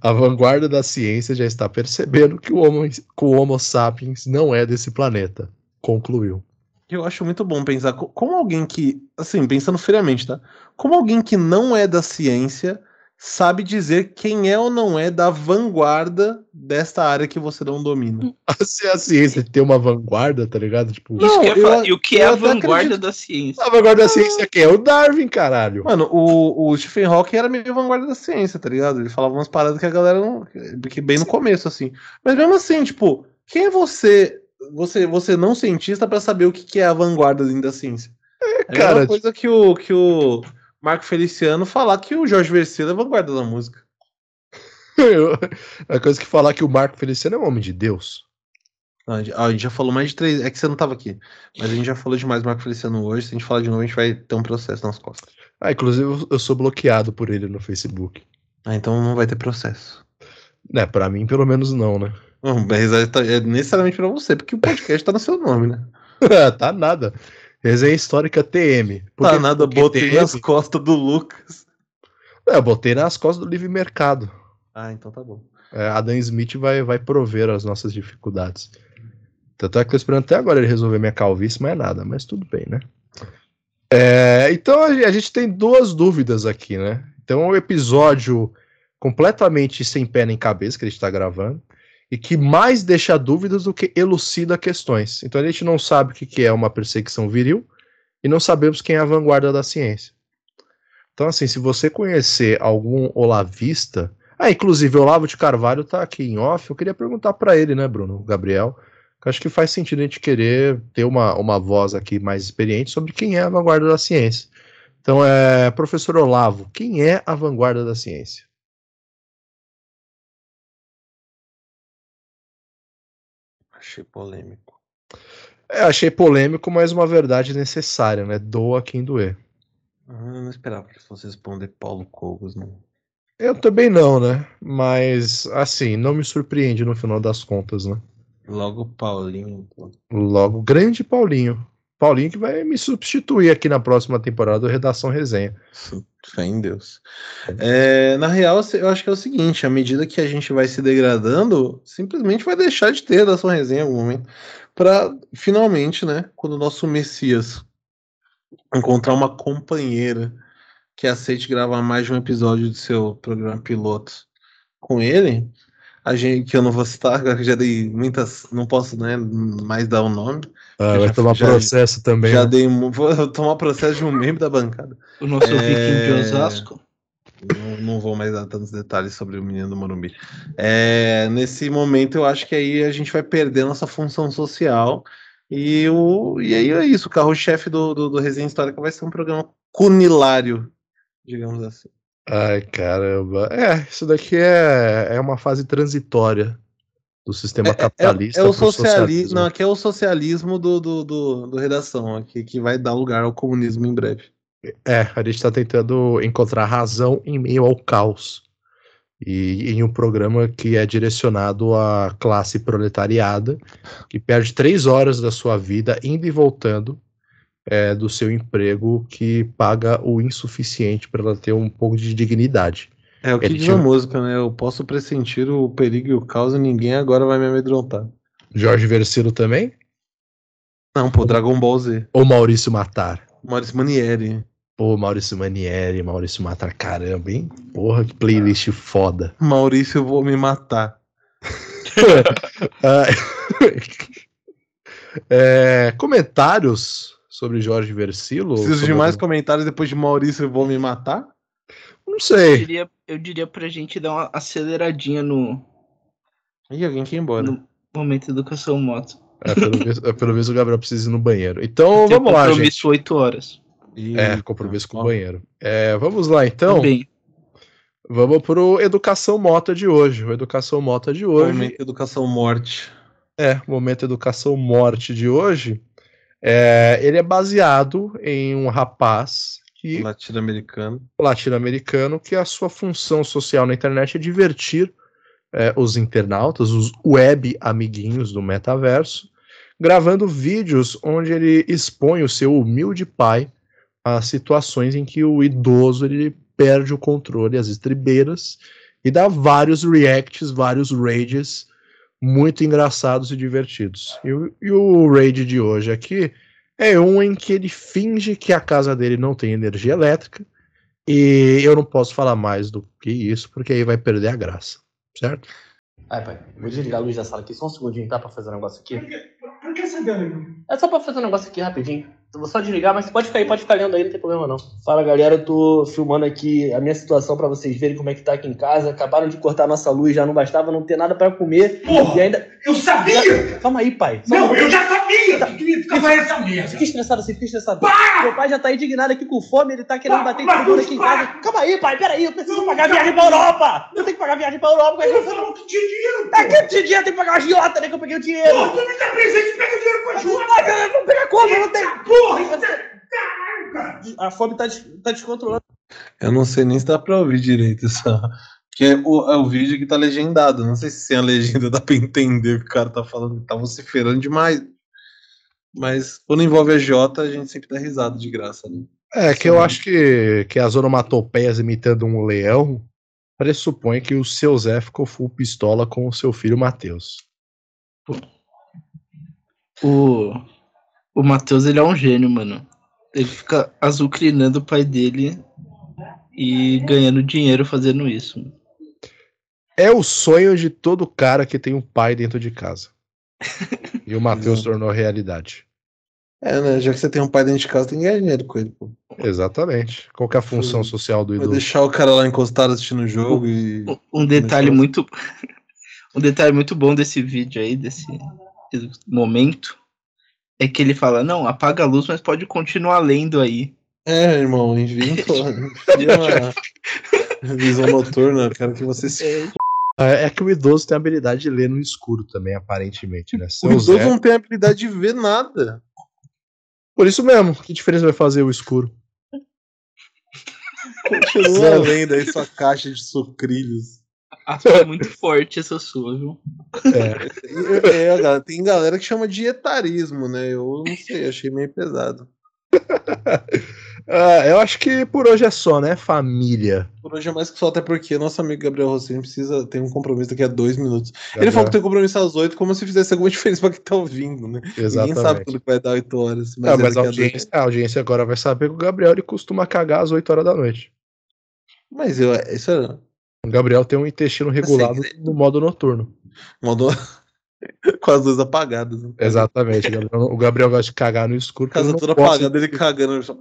A vanguarda da ciência já está percebendo que o Homo, que o homo sapiens não é desse planeta. Concluiu. Eu acho muito bom pensar co- como alguém que, assim, pensando friamente, tá? Como alguém que não é da ciência sabe dizer quem é ou não é da vanguarda desta área que você não domina. Se a ciência tem uma vanguarda, tá ligado? Tipo, Isso Não, que eu eu- falar. E o que é a vanguarda acredito. da ciência? a vanguarda da ciência quem é? O Darwin, caralho. Mano, o, o Stephen Hawking era meio vanguarda da ciência, tá ligado? Ele falava umas paradas que a galera não. que bem no começo, assim. Mas mesmo assim, tipo, quem é você, você, você não cientista, pra saber o que, que é a vanguarda dentro da ciência? É, a cara, mesma coisa que o, que o Marco Feliciano falar que o Jorge Versilo é vanguarda da música. A coisa que falar que o Marco Feliciano é um homem de Deus. Não, a gente- a gente já falou mais de três. É que você não tava aqui. Mas a gente já falou demais do Marco Feliciano hoje. Se a gente falar de novo, a gente vai ter um processo nas costas. Ah, inclusive eu- sou bloqueado por ele no Facebook. Ah, então não vai ter processo. Né, pra mim pelo menos não, né? Não, mas é é necessariamente pra você, porque o podcast tá no seu nome, né? tá nada. Resenha histórica TM. Tá que- nada, por que botei TM? nas costas do Lucas. É, eu botei nas costas do livre mercado. Ah, então tá bom. É, Adam Smith vai, vai prover as nossas dificuldades. Tanto é que tô esperando até agora ele resolver minha calvície, mas é nada, mas tudo bem, né? É, então a gente tem duas dúvidas aqui, né? Então o episódio completamente sem pé nem cabeça que a gente tá gravando e que mais deixa dúvidas do que elucida questões. Então a gente não sabe o que é uma perseguição viril e não sabemos quem é a vanguarda da ciência. Então, assim, se você conhecer algum olavista, ah, inclusive, o Olavo de Carvalho tá aqui em off. Eu queria perguntar para ele, né, Bruno, Gabriel, acho que faz sentido a gente querer ter uma, uma voz aqui mais experiente sobre quem é a vanguarda da ciência. Então, é, professor Olavo, quem é a vanguarda da ciência? Achei polêmico. É, achei polêmico, mas uma verdade necessária, né? Doa quem doer. Ah, Eu não esperava que fosse responder Paulo Cogos, não. Eu também não, né? Mas, assim, não me surpreende no final das contas, né? Logo Paulinho. pô. Logo, grande Paulinho. Paulinho que vai me substituir aqui na próxima temporada do Redação Resenha. Fé em Deus. É, na real, eu acho que é o seguinte: à medida que a gente vai se degradando, simplesmente vai deixar de ter da sua resenha em algum momento. Pra finalmente, né, quando o nosso Messias encontrar uma companheira que aceite gravar mais de um episódio do seu programa piloto com ele, a gente, que eu não vou citar, que já dei muitas, não posso né, mais dar o nome. Ah, vai já- tomar já- processo também. já né? dei, vou tomar processo de um membro da bancada. O nosso É. viking de Osasco. Não, não vou mais dar tantos detalhes sobre o menino do Morumbi. É, nesse momento, eu acho que aí a gente vai perder nossa função social. E, o, e aí é isso. O carro-chefe do, do, do Resenha Histórica vai ser um programa cunilário, digamos assim. Ai, caramba. É, isso daqui é, é uma fase transitória do sistema É, capitalista. é o pro socialismo. Não, aqui é o socialismo do, do, do, do redação, aqui, que vai dar lugar ao comunismo em breve. É, a gente está tentando encontrar razão em meio ao caos. E em um programa que é direcionado à classe proletariada, que perde três horas da sua vida indo e voltando é, do seu emprego, que paga o insuficiente para ela ter um pouco de dignidade. É o que Ele diz tinha- a música, né? Eu posso pressentir o perigo e o caos e ninguém agora vai me amedrontar. Jorge Versilo também? Não, pô, Dragon Ball Z. Ou Maurício Matar? Maurício Manieri. Pô, Maurício Manieri, Maurício Matar, caramba, hein? Porra, que playlist foda. Maurício, eu vou me matar. Ah, é, comentários sobre Jorge Versilo? Preciso de mais algum- comentários depois de Maurício, eu vou me matar? Não Eu sei. diria, eu diria pra gente dar uma aceleradinha no Ih, alguém quer ir embora. No- momento educação moto. É, pelo, visto, é, pelo visto o Gabriel precisa ir no banheiro. Então Tem vamos lá, gente. compromisso 8 horas. Ih, É, compromisso com o banheiro. É, vamos lá, então. Também. Vamos pro Educação Mota de hoje. O Educação Mota de hoje. Momento Educação Morte. É, o momento Educação Morte de hoje. É, ele é baseado em um rapaz que Latino-americano. latino-americano que a sua função social na internet é divertir é, os internautas, os web amiguinhos do metaverso, gravando vídeos onde ele expõe o seu humilde pai a situações em que o idoso ele perde o controle, as estribeiras, e dá vários reacts, vários rages muito engraçados e divertidos. E, o- e o raid de hoje aqui é um em que ele finge que a casa dele não tem energia elétrica e eu não posso falar mais do que isso, porque aí vai perder a graça, certo? Ai, pai, vou desligar a luz da sala aqui só um segundinho, tá? Pra fazer um negócio aqui. Por que você deu? É só pra fazer um negócio aqui rapidinho. Eu Vou só desligar, mas pode ficar aí, pode ficar lendo aí, não tem problema não. Fala galera, eu tô filmando aqui a minha situação pra vocês verem como é que tá aqui em casa. Acabaram de cortar nossa luz, já não bastava não ter nada pra comer. Porra! E ainda. Eu sabia! Calma aí, pai. Só Não, um- eu já sabia que queria ficava essa merda! Fica estressado assim, fica estressado. Meu pai já tá indignado aqui com fome, ele tá querendo Para, bater em não aqui em para. casa. Calma aí, pai, peraí, eu preciso pagar a viagem pra Europa! Eu tenho que pagar viagem pra Europa, é que Eu você não. falou que tinha dinheiro! É que esse dia tem que pagar a agiota, né? Que eu peguei o dinheiro. Porra, tu me dá presente e pega dinheiro com a eu não pegar como, eu não tenho. Porra, é... Caralho, cara! A fome tá, tá descontrolando. Eu não sei nem se dá pra ouvir direito só. Porque o, é o vídeo que tá legendado. Não sei se sem a legenda dá pra entender o que o cara tá falando. Tá vociferando demais. Mas quando envolve a Jota, a gente sempre dá risada de graça, né? É que eu acho que, que as onomatopeias imitando um leão pressupõe que o seu Zé ficou full pistola com o seu filho Matheus. O, o Matheus, ele é um gênio, mano. Ele fica azucrinando o pai dele e ganhando dinheiro fazendo isso. É o sonho de todo cara que tem um pai dentro de casa. E o Matheus tornou realidade. É, né? Já que você tem um pai dentro de casa, tem que ganhar dinheiro com ele, pô. Exatamente. Qual que é a função Sim. social do Vai ídolo? deixar o cara lá encostado assistindo o jogo e. Um detalhe muito. Um detalhe muito bom desse vídeo aí, desse momento, é que ele fala, não, apaga a luz, mas pode continuar lendo aí. É, irmão. Cria uma visão noturna, quero que você se. É, é que o idoso tem a habilidade de ler no escuro também, aparentemente, né? O Seu idoso Zé- não tem a habilidade de ver nada. Por isso mesmo, que diferença vai fazer o escuro? Continua lendo aí sua caixa de sucrilhos. Ah, foi muito forte essa sua, viu? É, É, galera, tem galera que chama de etarismo, né? Eu não sei, achei meio pesado. Ah, eu acho que por hoje é só, né? Família. Por hoje é mais que só, até porque nosso amigo Gabriel Rossini precisa ter um compromisso daqui a dois minutos. Ele Gabriel. falou que tem compromisso às oito, como se fizesse alguma diferença pra quem tá ouvindo, né? Exatamente. Ninguém sabe quando que vai dar oito horas. Mas, é mas a, dois- audiência, a audiência agora vai saber que o Gabriel ele costuma cagar às 8 horas da noite. Mas eu, isso é O Gabriel tem um intestino regulado no modo noturno. modo com as luzes apagadas. Né? Exatamente. O Gabriel, o Gabriel gosta de cagar no escuro. Casa toda apagada, de- ele cagando. só-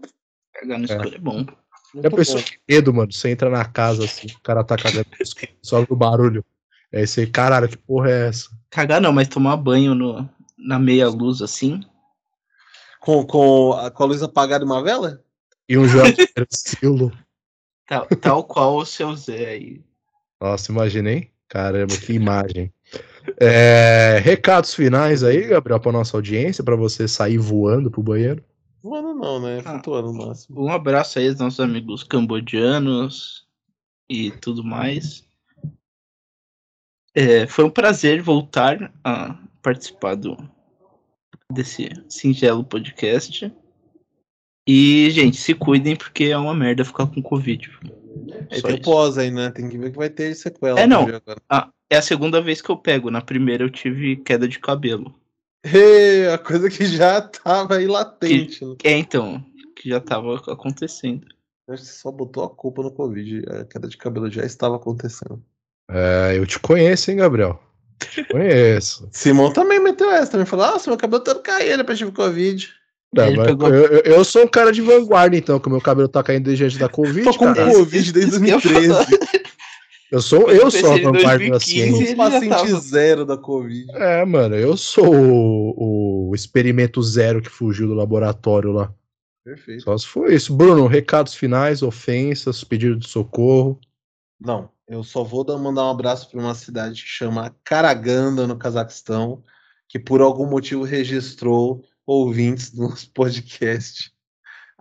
Cagar no escuro é bom. Já Muito pensou bom. que medo, mano? Você entra na casa assim, o cara tá cagando no escuro, só o barulho. Aí você, caralho, que porra é essa? Cagar não, mas tomar banho no, na meia luz assim. Com, com, a, com a luz apagada e uma vela? E um estilo. Tal, tal qual o seu Zé aí. Nossa, imaginei. Caramba, que imagem. É, recados finais aí, Gabriel, pra nossa audiência, pra você sair voando pro banheiro. Voando não, né? Ah. Flutuando no máximo. Um abraço aí aos nossos amigos cambodianos e tudo mais. É, foi um prazer voltar a participar do, desse singelo podcast. E, gente, se cuidem porque é uma merda ficar com Covid. Aí Só tem isso. pós aí, né? Tem que ver que vai ter sequela. É, não. Ah, é a segunda vez que eu pego. Na primeira eu tive queda de cabelo. Ê, a coisa que já tava aí latente. né? É, então, que já tava acontecendo. Acho que você só botou a culpa no Covid. A queda de cabelo já estava acontecendo. É, eu te conheço, hein, Gabriel? Te conheço. Simão também meteu essa. Também falou: Nossa, meu cabelo todo caindo depois tive Covid. Mas pegou- eu, eu- sou um cara de vanguarda, então, que o meu cabelo tá caindo desde antes da Covid, Tô com cara. Covid desde Isso que eu ia 2013. Eu sou, eu eu sou a vanguarda da 2015, ciência. Um paciente tava- zero da Covid. É, mano, eu sou o, o experimento zero que fugiu do laboratório lá. Perfeito. Só se foi isso. Bruno, recados finais, ofensas, pedido de socorro. Não, eu só vou dar- mandar um abraço para uma cidade que chama Karaganda, no Cazaquistão, que por algum motivo registrou ouvintes do nosso podcast.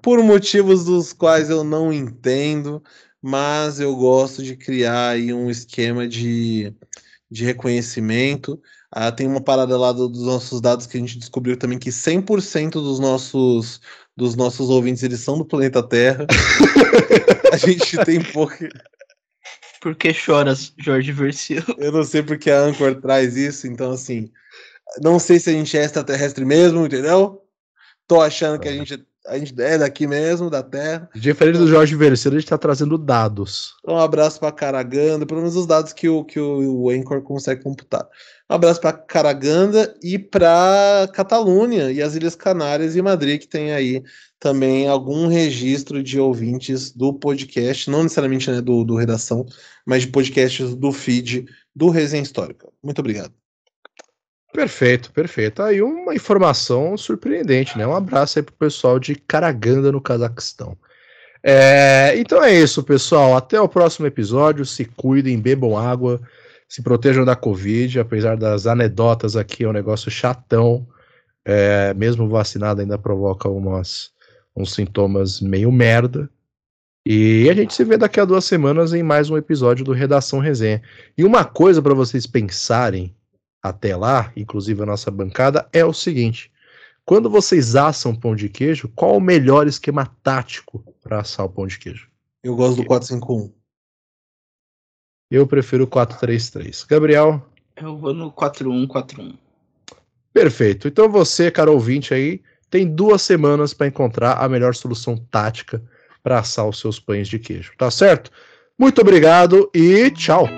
Por motivos dos quais eu não entendo, mas eu gosto de criar aí um esquema de, de reconhecimento. Ah, tem uma parada lá do- dos nossos dados que a gente descobriu também que 100% dos nossos, dos nossos ouvintes eles são do planeta Terra. a gente tem pouca. Por que choras, Jorge Versilo? Eu não sei porque a Anchor traz isso, então assim. Não sei se a gente é extraterrestre mesmo, entendeu? Tô achando que a gente, a gente é daqui mesmo, da Terra. Diferente do Jorge Verseiro, a gente tá trazendo dados. Um abraço pra Caraganda, pelo menos os dados que o, que o, o Anchor consegue computar. Um abraço pra Caraganda e pra Catalunha e as Ilhas Canárias e Madrid, que tem aí também algum registro de ouvintes do podcast, não necessariamente né, do, do Redação, mas de podcasts do feed do Resenha Histórica. Muito obrigado. Perfeito, perfeito. Aí uma informação surpreendente, né? Um abraço aí pro pessoal de Karaganda, no Cazaquistão. É, então é isso, pessoal. Até o próximo episódio. Se cuidem, bebam água, se protejam da Covid. Apesar das anedotas aqui, é um negócio chatão. É, mesmo vacinado, ainda provoca umas, uns sintomas meio merda. E a gente se vê daqui a duas semanas em mais um episódio do Redação Resenha. E uma coisa para vocês pensarem até lá, inclusive a nossa bancada, é o seguinte: quando vocês assam pão de queijo, qual o melhor esquema tático para assar o pão de queijo? Eu gosto do 451. Eu prefiro o 433. Gabriel, Eu vou no 4141. perfeito. Então você, cara ouvinte aí, tem duas semanas para encontrar a melhor solução tática para assar os seus pães de queijo, tá certo? Muito obrigado e tchau.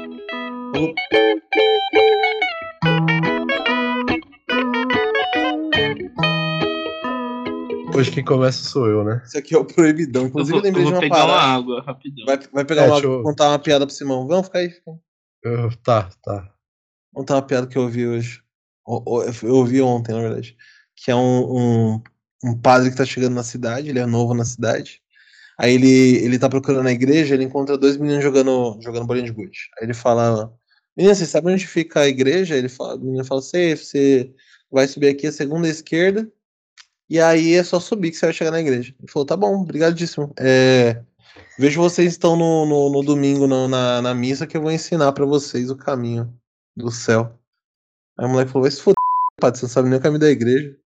Hoje quem começa sou eu, né? Esse aqui é o proibidão. Eu Inclusive, vou, eu lembrei eu de vou uma pegar uma parada. água rapidão. Vai, vai pegar É, uma, deixa eu- contar uma piada pro Simão. Vamos ficar aí. fica aí. Eu- tá, tá. Contar uma piada que eu ouvi hoje. Eu ouvi ontem, na verdade. Que é um, um, um padre que tá chegando na cidade, ele é novo na cidade. Aí ele, ele tá procurando a igreja, ele encontra dois meninos jogando, jogando bolinha de gude. Aí ele fala: Menina, você sabe onde fica a igreja? Ele fala, a menina fala: Você, você vai subir aqui a segunda esquerda. E aí é só subir que você vai chegar na igreja. Ele falou: Tá bom, obrigadíssimo. É, vejo vocês estão no, no, no domingo no- na, na missa que eu vou ensinar pra vocês o caminho do céu. Aí o moleque falou: Vai se foder, padre, você não sabe nem o caminho da igreja.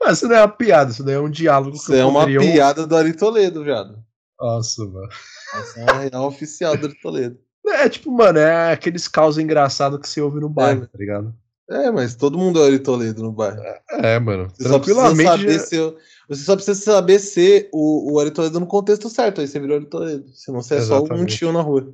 Mas isso não é uma piada, isso daí é um diálogo Isso é uma piada do Ari Toledo, viado. Nossa, mano. Essa é a real oficial do Toledo. É tipo, mano, é aqueles causos engraçados que você ouve no bairro, É. tá ligado? É, mas todo mundo é Ari Toledo no bairro. É, mano. Você só precisa Tranquilamente. saber já- ser, você só precisa saber ser o, o Ari Toledo no contexto certo, aí você virou Ari Toledo. Senão você é só um Exatamente. tio na rua.